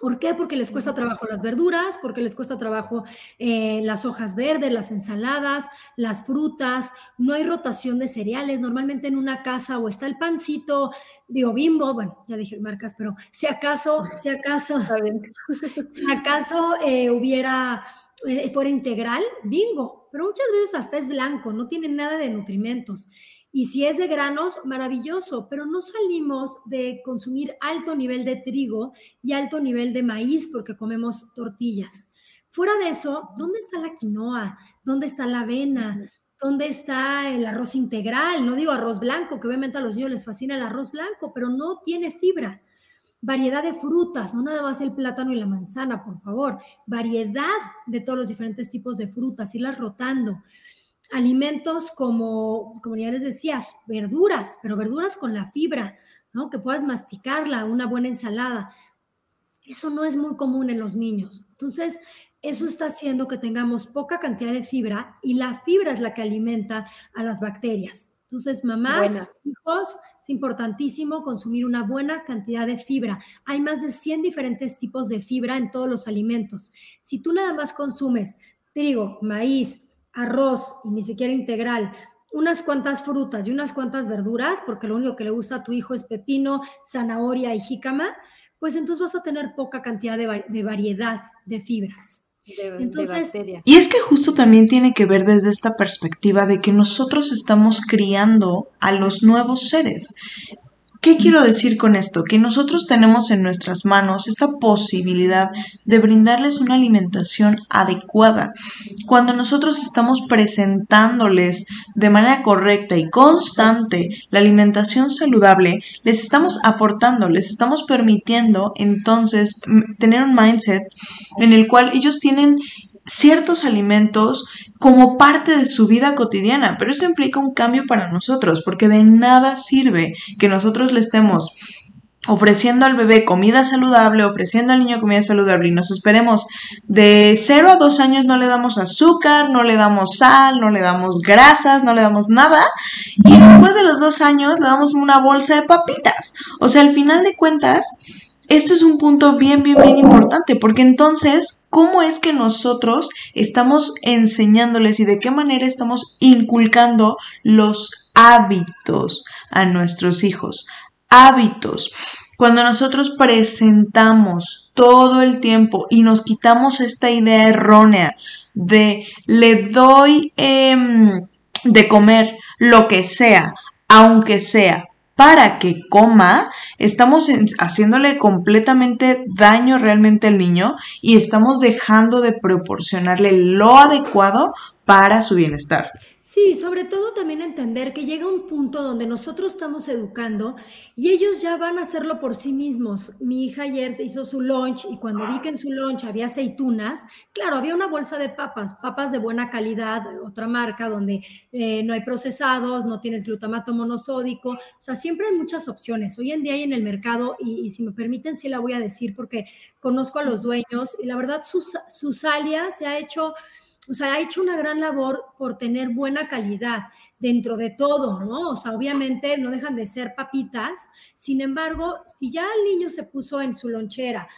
A: ¿Por qué? Porque les cuesta trabajo las verduras, porque les cuesta trabajo eh, las hojas verdes, las ensaladas, las frutas, no hay rotación de cereales. Normalmente en una casa o está el pancito, digo bimbo, bueno, ya dije marcas, pero si acaso, si acaso, si acaso eh, hubiera, eh, fuera integral, bingo, pero muchas veces hasta es blanco, no tiene nada de nutrimentos. Y si es de granos, maravilloso, pero no salimos de consumir alto nivel de trigo y alto nivel de maíz porque comemos tortillas. Fuera de eso, ¿dónde está la quinoa? ¿Dónde está la avena? ¿Dónde está el arroz integral? No digo arroz blanco, que obviamente a los niños les fascina el arroz blanco, pero no tiene fibra. Variedad de frutas, no nada más el plátano y la manzana, por favor. Variedad de todos los diferentes tipos de frutas, irlas rotando alimentos como, como ya les decía, verduras, pero verduras con la fibra, ¿no? Que puedas masticarla, una buena ensalada. Eso no es muy común en los niños. Entonces, eso está haciendo que tengamos poca cantidad de fibra y la fibra es la que alimenta a las bacterias. Entonces, mamás, hijos, es importantísimo consumir una buena cantidad de fibra. Hay más de 100 diferentes tipos de fibra en todos los alimentos. Si tú nada más consumes trigo, maíz, arroz y ni siquiera integral, unas cuantas frutas y unas cuantas verduras, porque lo único que le gusta a tu hijo es pepino, zanahoria y jícama, pues entonces vas a tener poca cantidad de, variedad de fibras.
B: entonces, y es que justo también tiene que ver desde esta perspectiva de que nosotros estamos criando a los nuevos seres. ¿Qué quiero decir con esto? Que nosotros tenemos en nuestras manos esta posibilidad de brindarles una alimentación adecuada. Cuando nosotros estamos presentándoles de manera correcta y constante la alimentación saludable, les estamos aportando, les estamos permitiendo entonces tener un mindset en el cual ellos tienen ciertos alimentos como parte de su vida cotidiana, pero eso implica un cambio para nosotros, porque de nada sirve que nosotros le estemos ofreciendo al bebé comida saludable, ofreciendo al niño comida saludable y nos esperemos de 0 a 2 años no le damos azúcar, no le damos sal, no le damos grasas, no le damos nada y después de los 2 años le damos una bolsa de papitas. O sea, al final de cuentas, esto es un punto bien, bien, bien importante porque entonces, ¿cómo es que nosotros estamos enseñándoles y de qué manera estamos inculcando los hábitos a nuestros hijos? hábitos. Cuando nosotros presentamos todo el tiempo y nos quitamos esta idea errónea de le doy em, de comer lo que sea, aunque sea para que coma, estamos haciéndole completamente daño realmente al niño y estamos dejando de proporcionarle lo adecuado para su bienestar.
A: Sí, sobre todo también entender que llega un punto donde nosotros estamos educando y ellos ya van a hacerlo por sí mismos. Mi hija ayer hizo su lunch y cuando vi que en su lunch había aceitunas, claro, había una bolsa de papas, papas de buena calidad, otra marca donde eh, no hay procesados, no tienes glutamato monosódico, o sea, siempre hay muchas opciones. Hoy en día hay en el mercado y, si me permiten, sí la voy a decir porque conozco a los dueños y la verdad, Susalia se ha hecho o sea, ha hecho una gran labor por tener buena calidad dentro de todo, ¿no? O sea, obviamente no dejan de ser papitas, sin embargo, si ya el niño se puso en su lonchera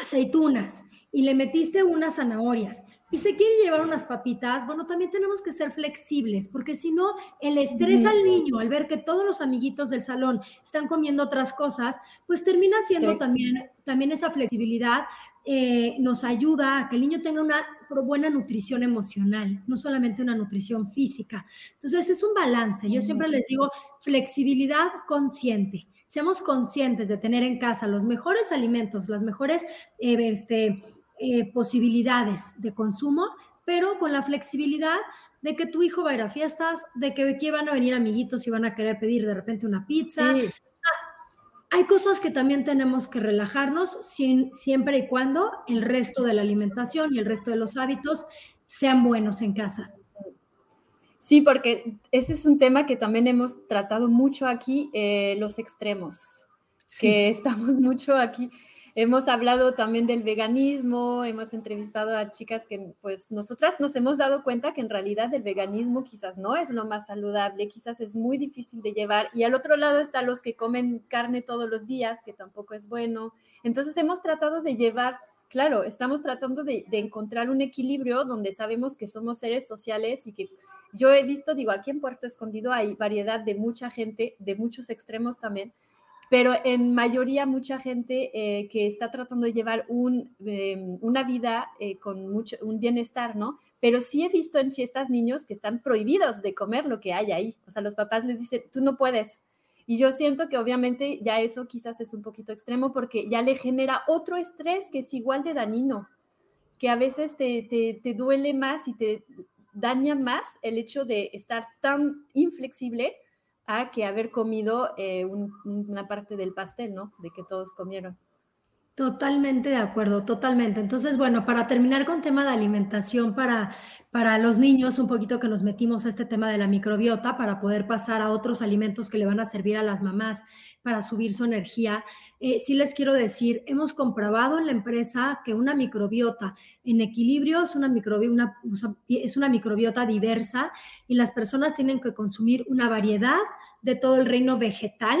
A: aceitunas y le metiste unas zanahorias y se quiere llevar unas papitas, bueno, también tenemos que ser flexibles, porque si no, el estrés al niño al ver que todos los amiguitos del salón están comiendo otras cosas, pues termina siendo también, también esa flexibilidad eh, nos ayuda a que el niño tenga una buena nutrición emocional, no solamente una nutrición física. Entonces es un balance. Yo siempre les digo flexibilidad consciente. Seamos conscientes de tener en casa los mejores alimentos, las mejores eh, este, eh, posibilidades de consumo, pero con la flexibilidad de que tu hijo va a ir a fiestas, de que aquí van a venir amiguitos y van a querer pedir de repente una pizza, hay cosas que también tenemos que relajarnos siempre y cuando el resto de la alimentación y el resto de los hábitos sean buenos en casa.
C: Sí, porque ese es un tema que también hemos tratado mucho aquí, eh, los extremos, que estamos mucho aquí Hemos hablado también del veganismo, hemos entrevistado a chicas que pues nosotras nos hemos dado cuenta que en realidad el veganismo quizás no es lo más saludable, quizás es muy difícil de llevar y al otro lado están los que comen carne todos los días, que tampoco es bueno. Entonces hemos tratado de llevar, claro, estamos tratando de, de encontrar un equilibrio donde sabemos que somos seres sociales y que yo he visto, digo, aquí en Puerto Escondido hay variedad de mucha gente, de muchos extremos también, pero en mayoría mucha gente eh, que está tratando de llevar un, em, una vida eh, con mucho, un bienestar, ¿no? Pero sí he visto en fiestas niños que están prohibidos de comer lo que hay ahí. O sea, los papás les dicen, tú no puedes. Y yo siento que obviamente ya eso quizás es un poquito extremo porque ya le genera otro estrés que es igual de dañino, que a veces te, te, te duele más y te daña más el hecho de estar tan inflexible que haber comido eh, una parte del pastel, ¿no? De que todos comieron.
A: Totalmente de acuerdo, totalmente. Entonces, bueno, para terminar con tema de alimentación para, para los niños, un poquito que nos metimos a este tema de la microbiota para poder pasar a otros alimentos que le van a servir a las mamás para subir su energía. Eh, sí les quiero decir, hemos comprobado en la empresa que una microbiota en equilibrio es una, microbiota, es una microbiota diversa y las personas tienen que consumir una variedad de todo el reino vegetal,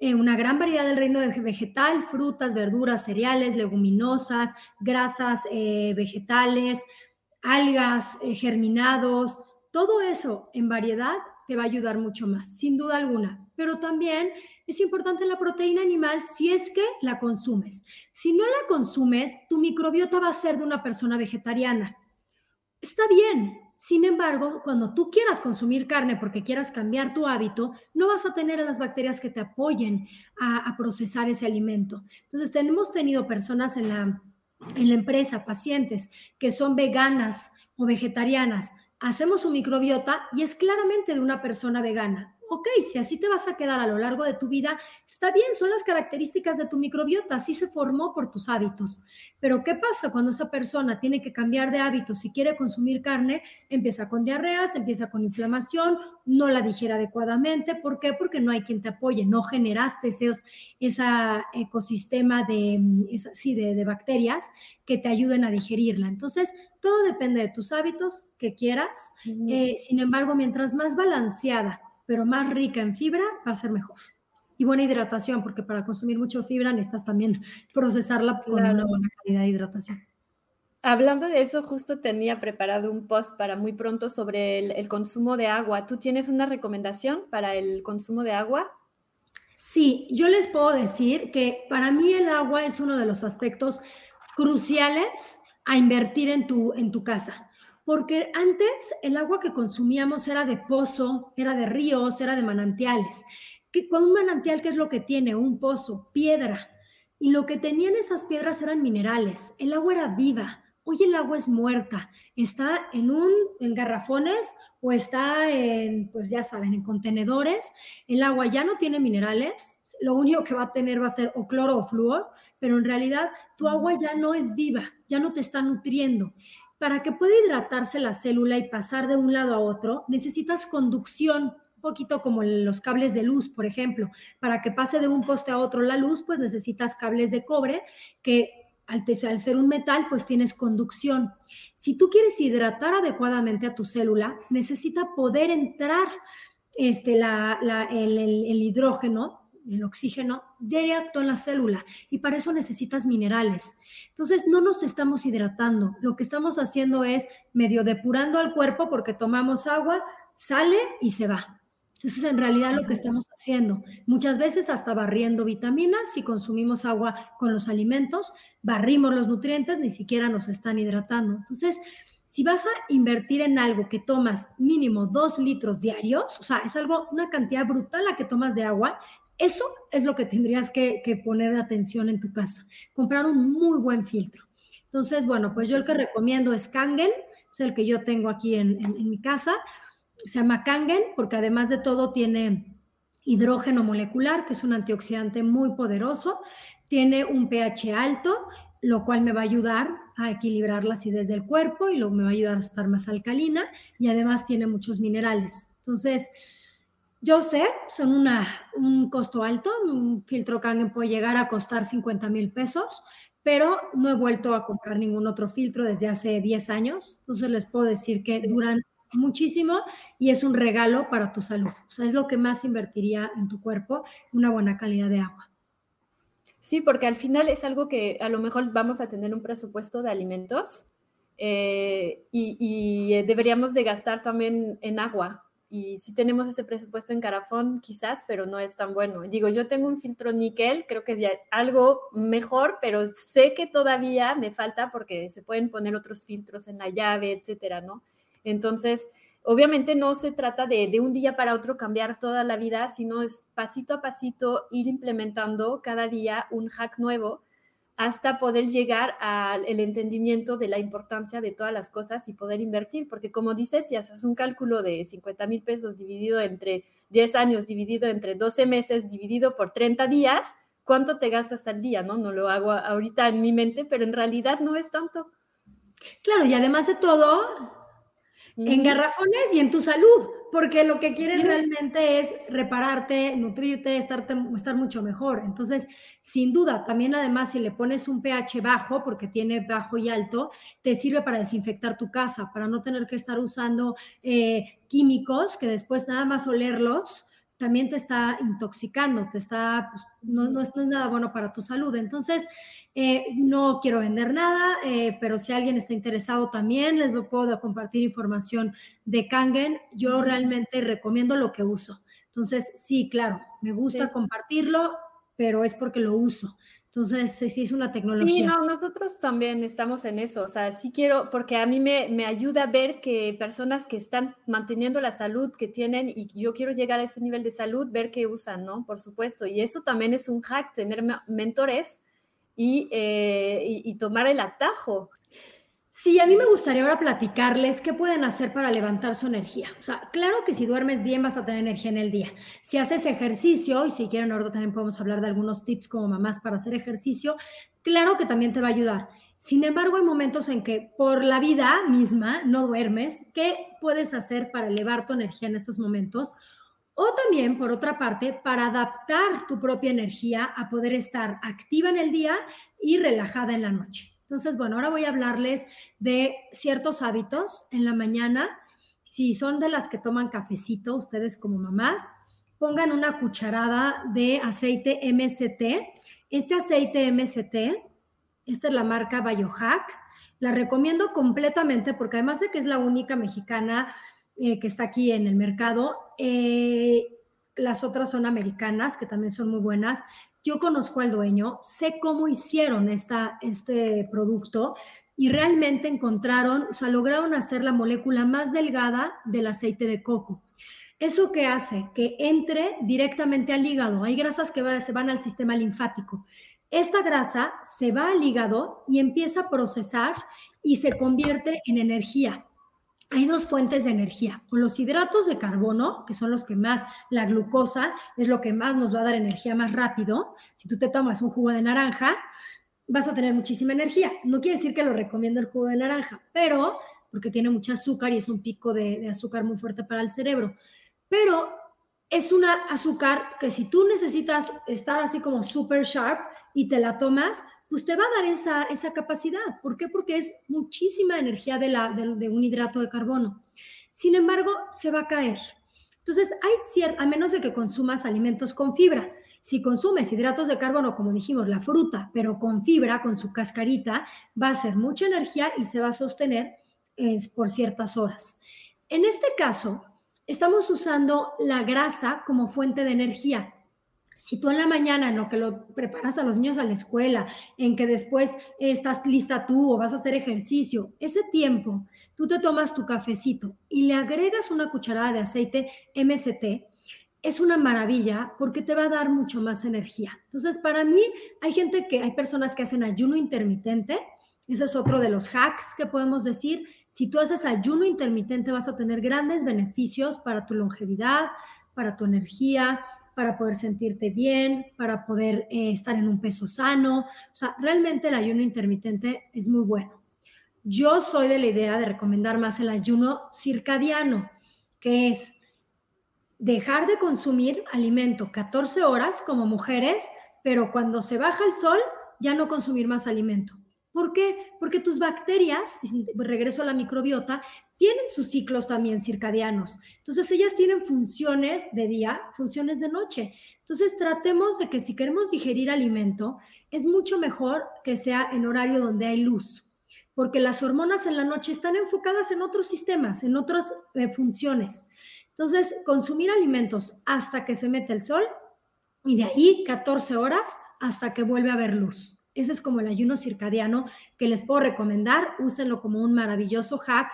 A: eh, una gran variedad del reino vegetal, frutas, verduras, cereales, leguminosas, grasas eh, vegetales, algas, germinados, todo eso en variedad te va a ayudar mucho más, sin duda alguna. Pero también es importante la proteína animal si es que la consumes. Si no la consumes, tu microbiota va a ser de una persona vegetariana. Está bien. Sin embargo, cuando tú quieras consumir carne porque quieras cambiar tu hábito, no vas a tener a las bacterias que te apoyen a, procesar ese alimento. Entonces, tenemos tenido personas en la, en la empresa, pacientes que son veganas o vegetarianas, hacemos su microbiota y es claramente de una persona vegana ok, si así te vas a quedar a lo largo de tu vida, está bien, son las características de tu microbiota, así se formó por tus hábitos. Pero ¿qué pasa cuando esa persona tiene que cambiar de hábitos y quiere consumir carne? Empieza con diarreas, empieza con inflamación, no la digiere adecuadamente. ¿Por qué? Porque no hay quien te apoye, no generaste ese ecosistema de, sí, de bacterias que te ayuden a digerirla. Entonces, todo depende de tus hábitos que quieras. Eh, sin embargo, mientras más balanceada, pero más rica en fibra, va a ser mejor. Y buena hidratación, porque para consumir mucho fibra necesitas también procesarla con una buena calidad de hidratación.
C: Hablando de eso, justo tenía preparado un post para muy pronto sobre el, el, consumo de agua. ¿Tú tienes una recomendación para el consumo de agua?
A: Sí, yo les puedo decir que para mí el agua es uno de los aspectos cruciales a invertir en tu, en tu casa. Porque antes el agua que consumíamos era de pozo, era de ríos, era de manantiales. Que con un manantial, ¿qué es lo que tiene? Un pozo, piedra. Y lo que tenían esas piedras eran minerales. El agua era viva. Hoy el agua es muerta. Está en un en garrafones o está en, pues ya saben, en contenedores. El agua ya no tiene minerales. Lo único que va a tener va a ser o cloro o flúor, pero en realidad tu agua ya no es viva, ya no te está nutriendo. Para que pueda hidratarse la célula y pasar de un lado a otro, necesitas conducción, un poquito como los cables de luz, por ejemplo. Para que pase de un poste a otro la luz, pues necesitas cables de cobre que al, ser un metal, pues tienes conducción. Si tú quieres hidratar adecuadamente a tu célula, necesita poder entrar este, el hidrógeno el oxígeno directo en la célula y para eso necesitas minerales. Entonces no nos estamos hidratando, lo que estamos haciendo es medio depurando al cuerpo porque tomamos agua, sale y se va. Entonces, en realidad lo que estamos haciendo, muchas veces hasta barriendo vitaminas, si consumimos agua con los alimentos, barrimos los nutrientes, ni siquiera nos están hidratando. Entonces, si vas a invertir en algo que tomas mínimo dos litros diarios, o sea, es algo, una cantidad brutal la que tomas de agua, eso es lo que tendrías que, poner de atención en tu casa. Comprar un muy buen filtro. Entonces, bueno, pues yo el que recomiendo es Kangen, es el que yo tengo aquí en, mi casa. Se llama Kangen porque además de todo tiene hidrógeno molecular, que es un antioxidante muy poderoso. Tiene un pH alto, lo cual me va a ayudar a equilibrar la acidez del cuerpo y lo me va a ayudar a estar más alcalina y además tiene muchos minerales. Entonces, yo sé, son una, un costo alto, un filtro Kangen puede llegar a costar 50 mil pesos, pero no he vuelto a comprar ningún otro filtro desde hace 10 años, entonces les puedo decir que duran muchísimo y es un regalo para tu salud. O sea, es lo que más invertiría en tu cuerpo, una buena calidad de agua.
C: Sí, porque al final es algo que a lo mejor vamos a tener un presupuesto de alimentos eh, y, y deberíamos de gastar también en agua, y si tenemos ese presupuesto en Carafón, quizás, pero no es tan bueno. Digo, yo tengo un filtro níquel, creo que ya es algo mejor, pero sé que todavía me falta porque se pueden poner otros filtros en la llave, etcétera, ¿no? Entonces, obviamente no se trata de, de un día para otro cambiar toda la vida, sino es pasito a pasito ir implementando cada día un hack nuevo hasta poder llegar al entendimiento de la importancia de todas las cosas y poder invertir, porque como dices, si haces un cálculo de 50 mil pesos dividido entre 10 años, dividido entre 12 meses, dividido por 30 días, ¿cuánto te gastas al día? No, no lo hago ahorita en mi mente, pero en realidad no es tanto.
A: Claro, y además de todo, en garrafones y en tu salud, porque lo que quieres realmente es repararte, nutrirte, estar, estar mucho mejor. Entonces, sin duda, también además si le pones un pH bajo, porque tiene bajo y alto, te sirve para desinfectar tu casa, para no tener que estar usando eh, químicos que después nada más olerlos también te está intoxicando, te está, pues, no, no, es, nada bueno para tu salud. Entonces, eh, no quiero vender nada, eh, pero si alguien está interesado también, les puedo compartir información de Kangen. Yo realmente recomiendo lo que uso. Entonces, sí, claro, me gusta compartirlo, pero es porque lo uso. Entonces, sí es una tecnología.
C: Sí, no, nosotros también estamos en eso. O sea, sí quiero, porque a mí me, me, ayuda a ver que personas que están manteniendo la salud que tienen y yo quiero llegar a ese nivel de salud, ver qué usan, ¿no? Por supuesto. Y eso también es un hack, tener mentores y, eh, y, tomar el atajo.
A: Sí, a mí me gustaría ahora platicarles qué pueden hacer para levantar su energía. O sea, claro que si duermes bien vas a tener energía en el día. Si haces ejercicio, y si quieren ahora también podemos hablar de algunos tips como mamás para hacer ejercicio, claro que también te va a ayudar. Sin embargo, hay momentos en que por la vida misma no duermes. ¿Qué puedes hacer para elevar tu energía en esos momentos? O también, por otra parte, para adaptar tu propia energía a poder estar activa en el día y relajada en la noche. Entonces, bueno, ahora voy a hablarles de ciertos hábitos en la mañana. Si son de las que toman cafecito, ustedes como mamás, pongan una cucharada de aceite MCT. Este aceite MCT, esta es la marca Biohack, la recomiendo completamente porque además de que es la única mexicana eh, que está aquí en el mercado, eh, las otras son americanas, que también son muy buenas. Yo conozco al dueño, sé cómo hicieron esta, este producto y realmente encontraron, o sea, lograron hacer la molécula más delgada del aceite de coco. ¿Eso qué hace? Que entre directamente al hígado. Hay grasas que se van al sistema linfático. Esta grasa se va al hígado y empieza a procesar y se convierte en energía hay dos fuentes de energía, con los hidratos de carbono, que son los que más, la glucosa es lo que más nos va a dar energía más rápido. Si tú te tomas un jugo de naranja, vas a tener muchísima energía. No quiere decir que lo recomiendo el jugo de naranja, pero porque tiene mucho azúcar y es un pico de, de azúcar muy fuerte para el cerebro. Pero es una azúcar que si tú necesitas estar así como super sharp y te la tomas, pues te va a dar esa, esa capacidad. ¿Por qué? Porque es muchísima energía de, la, de, un hidrato de carbono. Sin embargo, se va a caer. Entonces, hay a menos de que consumas alimentos con fibra. Si consumes hidratos de carbono, como dijimos, la fruta, pero con fibra, con su cascarita, va a ser mucha energía y se va a sostener por ciertas horas. En este caso, estamos usando la grasa como fuente de energía. Si tú en la mañana, en lo que lo preparas a los niños a la escuela, en que después estás lista tú o vas a hacer ejercicio, ese tiempo tú te tomas tu cafecito y le agregas una cucharada de aceite MCT, es una maravilla porque te va a dar mucho más energía. Entonces, para mí, hay gente que, hay personas que hacen ayuno intermitente. Ese es otro de los hacks que podemos decir. Si tú haces ayuno intermitente, vas a tener grandes beneficios para tu longevidad, para tu energía, para poder sentirte bien, para poder eh, estar en un peso sano. O sea, realmente el ayuno intermitente es muy bueno. Yo soy de la idea de recomendar más el ayuno circadiano, que es dejar de consumir alimento 14 horas como mujeres, pero cuando se baja el sol, ya no consumir más alimento. ¿Por qué? Porque tus bacterias, regreso a la microbiota, tienen sus ciclos también circadianos. Entonces, ellas tienen funciones de día, funciones de noche. Entonces, tratemos de que si queremos digerir alimento, es mucho mejor que sea en horario donde hay luz, porque las hormonas en la noche están enfocadas en otros sistemas, en otras eh, funciones. Entonces, consumir alimentos hasta que se mete el sol y de ahí 14 horas hasta que vuelve a haber luz. Ese es como el ayuno circadiano que les puedo recomendar. Úsenlo como un maravilloso hack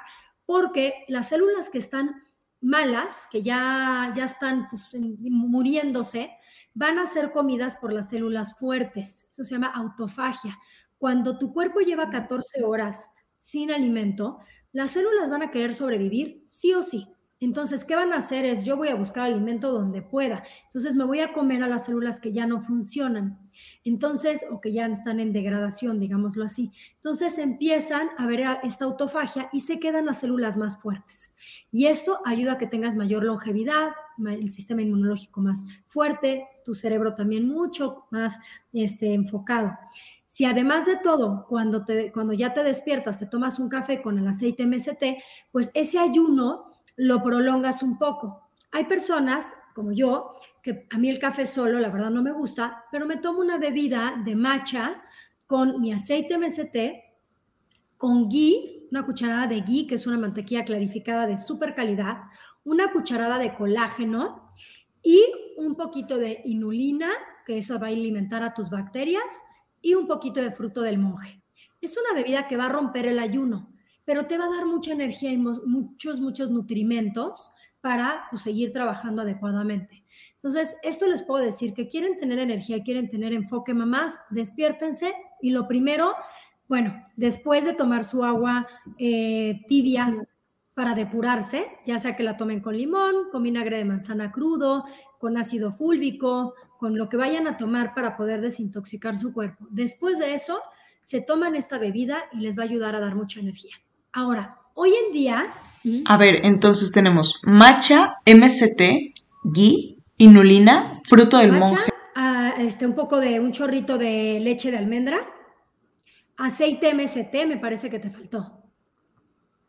A: porque las células que están malas, que ya, ya están pues, muriéndose, van a ser comidas por las células fuertes. Eso se llama autofagia. Cuando tu cuerpo lleva 14 horas sin alimento, las células van a querer sobrevivir sí o sí. Entonces, ¿qué van a hacer? Es yo voy a buscar alimento donde pueda. Entonces, me voy a comer a las células que ya no funcionan. Entonces, o que ya están en degradación, digámoslo así. Entonces empiezan a ver esta autofagia y se quedan las células más fuertes. Y esto ayuda a que tengas mayor longevidad, el sistema inmunológico más fuerte, tu cerebro también mucho más este, enfocado. Si además de todo, cuando, te, cuando ya te despiertas, te tomas un café con el aceite MST, pues ese ayuno lo prolongas un poco. Hay personas como yo que a mí el café solo, la verdad, no me gusta, pero me tomo una bebida de matcha con mi aceite MST, con ghee, una cucharada de ghee, que es una mantequilla clarificada de súper calidad, una cucharada de colágeno y un poquito de inulina, que eso va a alimentar a tus bacterias, y un poquito de fruto del monje. Es una bebida que va a romper el ayuno, pero te va a dar mucha energía y muchos, muchos nutrimentos para pues, seguir trabajando adecuadamente. Entonces, esto les puedo decir que quieren tener energía, quieren tener enfoque, mamás, despiértense y lo primero, bueno, después de tomar su agua eh, tibia para depurarse, ya sea que la tomen con limón, con vinagre de manzana crudo, con ácido fúlvico, con lo que vayan a tomar para poder desintoxicar su cuerpo. Después de eso, se toman esta bebida y les va a ayudar a dar mucha energía. Ahora, hoy en día...
B: A ver, entonces tenemos matcha, MCT, ghee, inulina, fruto del monje.
A: Ah, este, un poco de un chorrito de leche de almendra, aceite MCT, me parece que te faltó.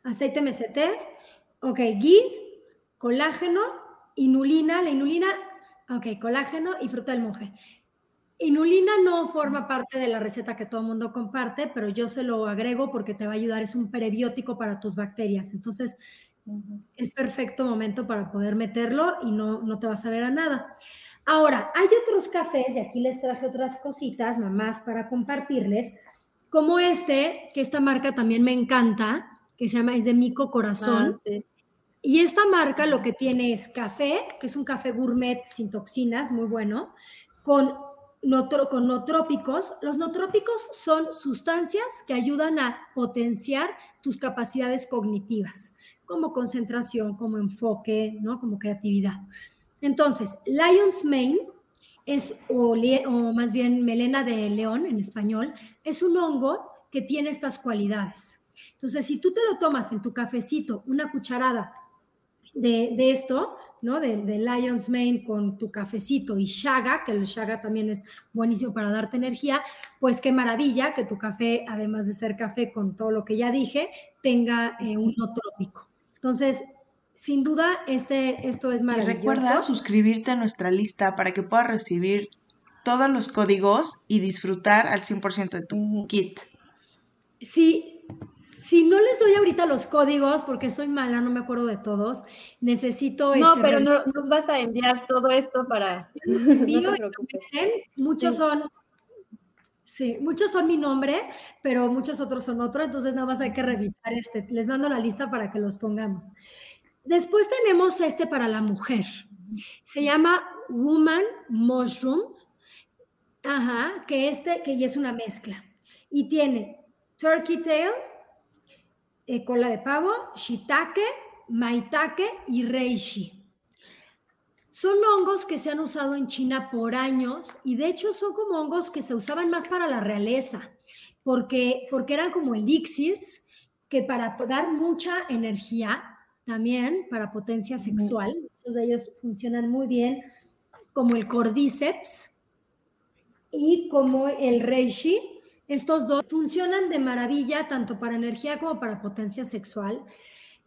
A: Aceite MCT, ok, ghee, colágeno, inulina, la inulina, ok, colágeno y fruta del monje. Inulina no forma parte de la receta que todo el mundo comparte, pero yo se lo agrego porque te va a ayudar, es un prebiótico para tus bacterias. Entonces, es perfecto momento para poder meterlo y no, no te vas a ver a nada. Ahora, hay otros cafés, y aquí les traje otras cositas, mamás, para compartirles, como este, que esta marca también me encanta, que se llama, es de Mico Corazón. Ah, y esta marca lo que tiene es café, que es un café gourmet sin toxinas, muy bueno, con con notrópicos. Los notrópicos son sustancias que ayudan a potenciar tus capacidades cognitivas, como concentración, como enfoque, ¿no? como creatividad. Entonces, Lion's Mane es, o, más bien melena de león en español, es un hongo que tiene estas cualidades. Entonces, si tú te lo tomas en tu cafecito, una cucharada de, de esto, ¿no? De, Lion's Mane con tu cafecito y Shaga, que el Shaga también es buenísimo para darte energía, pues qué maravilla que tu café, además de ser café con todo lo que ya dije, tenga eh, un no trópico. Entonces, sin duda, este, esto es maravilloso.
B: Y recuerda suscribirte a nuestra lista para que puedas recibir todos los códigos y disfrutar al 100% de tu kit.
A: Sí, si no les doy ahorita los códigos, porque soy mala, no me acuerdo de todos, necesito...
C: No, este, pero no, nos vas a enviar todo esto para... no
A: muchos son... Sí, muchos son mi nombre, pero muchos otros son otro, entonces nada más hay que revisar este. Les mando la lista para que los pongamos. Después tenemos este para la mujer. Se llama Woman Mushroom. Ajá, que este, que ya es una mezcla. Y tiene turkey tail, eh, cola de pavo, shiitake, maitake y reishi. Son hongos que se han usado en China por años y de hecho son como hongos que se usaban más para la realeza, porque, porque eran como elixirs que para dar mucha energía, también para potencia sexual, muchos de ellos funcionan muy bien, como el cordyceps y como el reishi, estos dos funcionan de maravilla tanto para energía como para potencia sexual.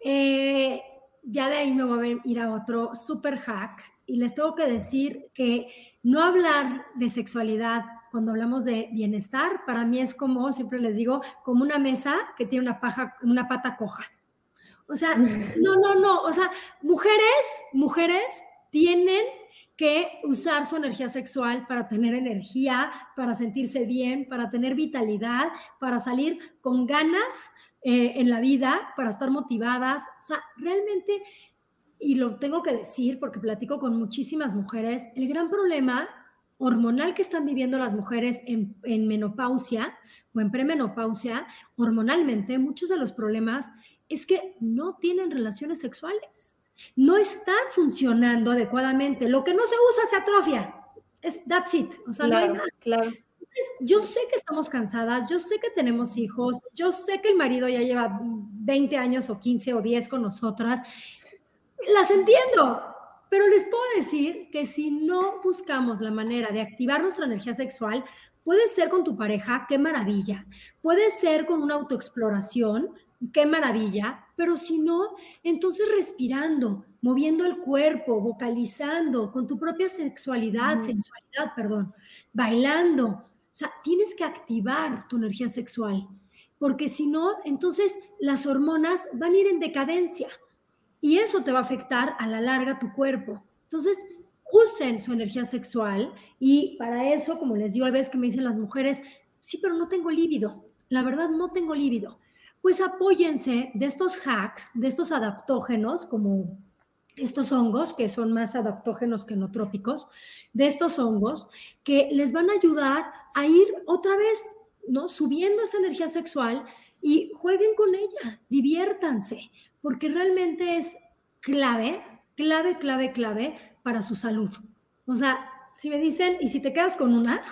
A: Eh, ya de ahí me voy a ir a otro super hack y les tengo que decir que no hablar de sexualidad cuando hablamos de bienestar, para mí es como, siempre les digo, como una mesa que tiene una, paja, una pata coja. O sea, no, no, no, o sea, mujeres, mujeres tienen que usar su energía sexual para tener energía, para sentirse bien, para tener vitalidad, para salir con ganas eh, en la vida, para estar motivadas. O sea, realmente, y lo tengo que decir porque platico con muchísimas mujeres, el gran problema hormonal que están viviendo las mujeres en, en menopausia o en premenopausia, hormonalmente, muchos de los problemas es que no tienen relaciones sexuales no están funcionando adecuadamente. Lo que no se usa se atrofia. Es, that's it. O sea, no hay nada.
C: Claro.
A: Yo sé que estamos cansadas, yo sé que tenemos hijos, yo sé que el marido ya lleva 20 años o 15 o 10 con nosotras. Las entiendo, pero les puedo decir que si no buscamos la manera de activar nuestra energía sexual, puede ser con tu pareja, qué maravilla. Puede ser con una autoexploración, qué maravilla, pero si no, entonces respirando, moviendo el cuerpo, vocalizando, con tu propia sexualidad, sensualidad, perdón, bailando. O sea, tienes que activar tu energía sexual, porque si no, entonces las hormonas van a ir en decadencia y eso te va a afectar a la larga tu cuerpo. Entonces, usen su energía sexual y para eso, como les digo, a veces que me dicen las mujeres, sí, pero no tengo líbido. La verdad, no tengo líbido pues apóyense de estos hacks, de estos adaptógenos, como estos hongos, que son más adaptógenos que no trópicos, de estos hongos, que les van a ayudar a ir otra vez ¿no? Subiendo esa energía sexual y jueguen con ella, diviértanse, porque realmente es clave, clave, clave, clave para su salud. O sea, si me dicen, y si te quedas con una,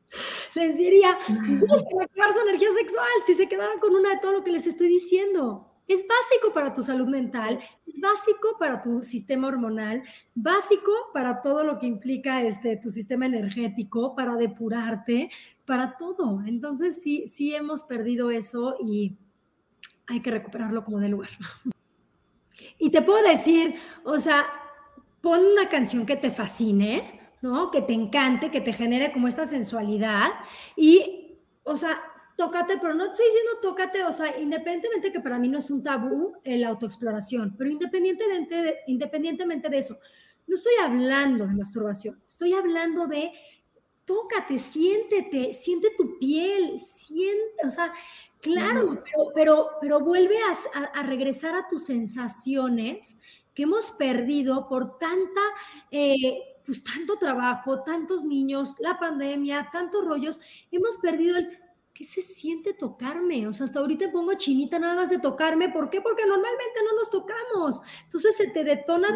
A: les diría, busquen activar su energía sexual si se quedaran con una de todo lo que les estoy diciendo. Es básico para tu salud mental, es básico para tu sistema hormonal, básico para todo lo que implica este, tu sistema energético, para depurarte, para todo. Entonces sí, sí hemos perdido eso y hay que recuperarlo como de lugar. Y te puedo decir, o sea, pon una canción que te fascine, ¿no? Que te encante, que te genere como esta sensualidad y, o sea, tócate, pero no estoy diciendo tócate, o sea, independientemente que para mí no es un tabú la autoexploración, pero independientemente de, independientemente de eso, no estoy hablando de masturbación, estoy hablando de tócate, siéntete, siente tu piel, siente, o sea, claro, pero, pero, pero vuelve a, a regresar a tus sensaciones que hemos perdido por tanta, eh, pues tanto trabajo, tantos niños, la pandemia, tantos rollos, hemos perdido el, ¿qué se siente tocarme? O sea, hasta ahorita pongo chinita nada más de tocarme, ¿por qué? Porque normalmente no nos tocamos, entonces se te detona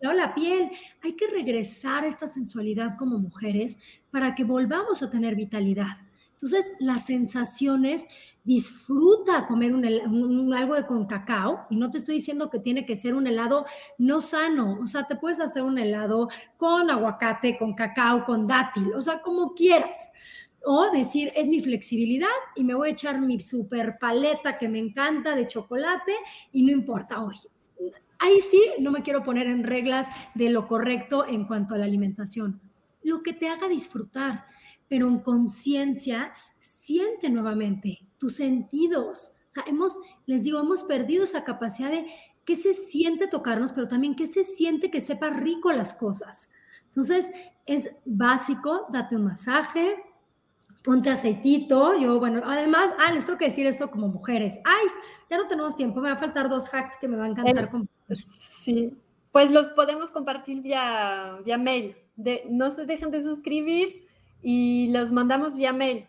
A: todo la piel. Hay que regresar a esta sensualidad como mujeres para que volvamos a tener vitalidad. Entonces, las sensaciones, disfruta comer un, algo de con cacao y no te estoy diciendo que tiene que ser un helado no sano, o sea, te puedes hacer un helado con aguacate, con cacao, con dátil, o sea, como quieras. O decir, es mi flexibilidad y me voy a echar mi super paleta que me encanta de chocolate y no importa hoy. Ahí sí, no me quiero poner en reglas de lo correcto en cuanto a la alimentación. Lo que te haga disfrutar pero en conciencia, siente nuevamente tus sentidos. O sea, hemos, les digo, hemos perdido esa capacidad de qué se siente tocarnos, pero también qué se siente que sepa rico las cosas. Entonces, es básico, date un masaje, ponte aceitito. Yo, bueno, además, ah, les tengo que decir esto como mujeres. Ay, ya no tenemos tiempo, me va a faltar dos hacks que me van a encantar
C: compartir. Sí, pues los podemos compartir vía, vía mail. De, no se dejen de suscribir y los mandamos vía mail.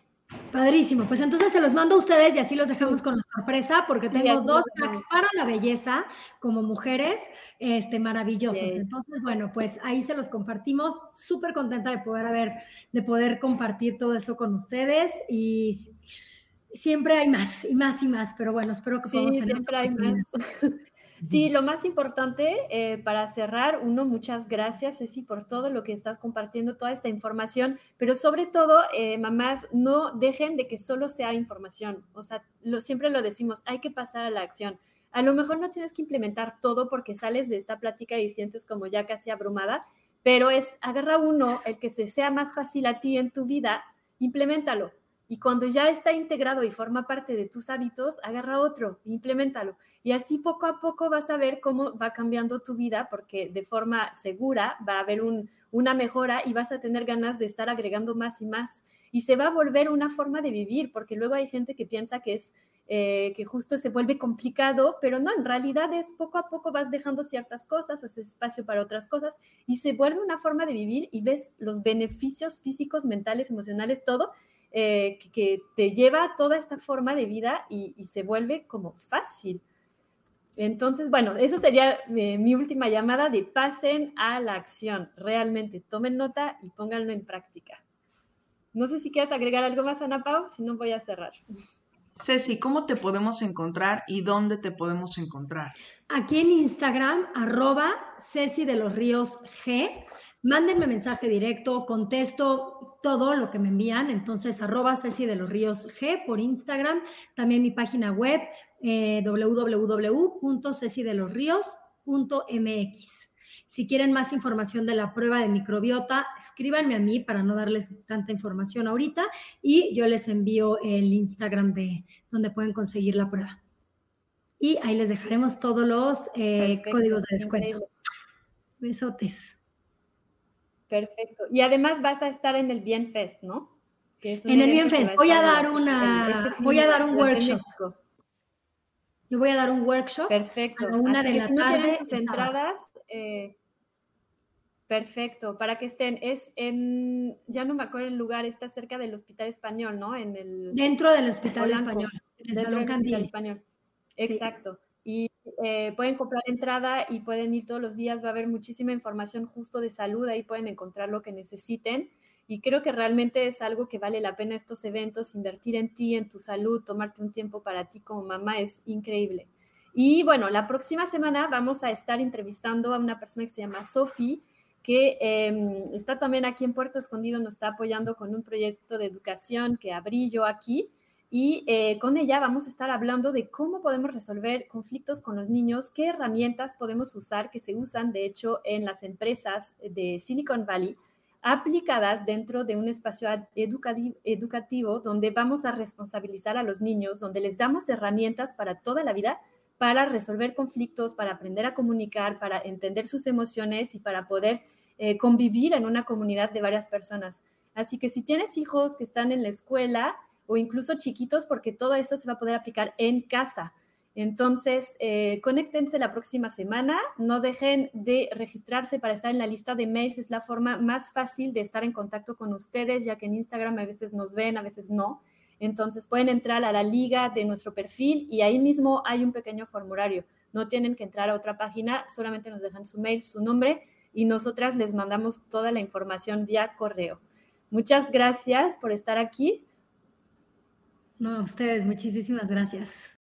A: Padrísimo, pues entonces se los mando a ustedes y así los dejamos con la sorpresa porque tengo dos packs para la belleza como mujeres este, maravillosos. Entonces, bueno, pues ahí se los compartimos. Súper contenta de poder haber, de poder compartir todo eso con ustedes y siempre hay más y más y más, pero bueno, espero que podamos tener.
C: Siempre hay más. Sí, lo más importante eh, para cerrar, uno, muchas gracias, Ceci, por todo lo que estás compartiendo, toda esta información, pero sobre todo, eh, mamás, no dejen de que solo sea información. O sea, lo, siempre lo decimos, hay que pasar a la acción. A lo mejor no tienes que implementar todo porque sales de esta plática y sientes como ya casi abrumada, pero es agarra uno, el que se sea más fácil a ti en tu vida, implementalo y cuando ya está integrado y forma parte de tus hábitos, agarra otro, implementalo. Y así poco a poco vas a ver cómo va cambiando tu vida, porque de forma segura va a haber una mejora y vas a tener ganas de estar agregando más y más. Y se va a volver una forma de vivir, porque luego hay gente que piensa que es eh, que justo se vuelve complicado, pero no, en realidad es poco a poco vas dejando ciertas cosas, haces espacio para otras cosas y se vuelve una forma de vivir y ves los beneficios físicos, mentales, emocionales, todo, eh, que, te lleva toda esta forma de vida y, se vuelve como fácil. Entonces, bueno, eso sería eh, mi última llamada de pasen a la acción. Realmente, tomen nota y pónganlo en práctica. No sé si quieres agregar algo más, Ana Pau, si no voy a cerrar.
B: Ceci, ¿cómo te podemos encontrar y dónde te podemos encontrar?
A: Aquí en Instagram, arroba Ceci de los Ríos G. Mándenme mensaje directo, contesto todo lo que me envían. Entonces, arroba Ceci de los Ríos G por Instagram. También mi página web, eh. Si quieren más información de la prueba de microbiota, escríbanme a mí para no darles tanta información ahorita y yo les envío el Instagram de donde pueden conseguir la prueba. Y ahí les dejaremos todos los eh, códigos de descuento. Besotes.
C: Perfecto. Y además vas a estar en el Bienfest, ¿no?
A: en el Bienfest. Voy a dar una, este voy a dar un workshop. Yo voy a dar un workshop.
C: Perfecto. A una de la tarde. sus entradas, eh, Perfecto, para que estén, es en, ya no me acuerdo el lugar, está cerca del Hospital Español, ¿no? En el,
A: dentro del Hospital Español,
C: en el Salón Hospital Español. Exacto. Y eh, pueden comprar entrada y pueden ir todos los días, va a haber muchísima información justo de salud, ahí pueden encontrar lo que necesiten. Y creo que realmente es algo que vale la pena estos eventos, invertir en ti, en tu salud, tomarte un tiempo para ti como mamá, es increíble. Y bueno, la próxima semana vamos a estar entrevistando a una persona que se llama Sophie, que em, está también aquí en Puerto Escondido, nos está apoyando con un proyecto de educación que abrí yo aquí. Y eh, con ella vamos a estar hablando de cómo podemos resolver conflictos con los niños, qué herramientas podemos usar, que se usan de hecho en las empresas de Silicon Valley, aplicadas dentro de un espacio educativo, donde vamos a responsabilizar a los niños, donde les damos herramientas para toda la vida para resolver conflictos, para aprender a comunicar, para entender sus emociones y para poder eh, convivir en una comunidad de varias personas. Así que si tienes hijos que están en la escuela o incluso chiquitos, porque todo eso se va a poder aplicar en casa. Entonces, eh, conéctense la próxima semana, no dejen de registrarse para estar en la lista de mails, es la forma más fácil de estar en contacto con ustedes, ya que en Instagram a veces nos ven, a veces no. Entonces pueden entrar a la liga de nuestro perfil y ahí mismo hay un pequeño formulario. No tienen que entrar a otra página, solamente nos dejan su mail, su nombre y nosotras les mandamos toda la información vía correo. Muchas gracias por estar aquí.
A: No, a ustedes, muchísimas gracias.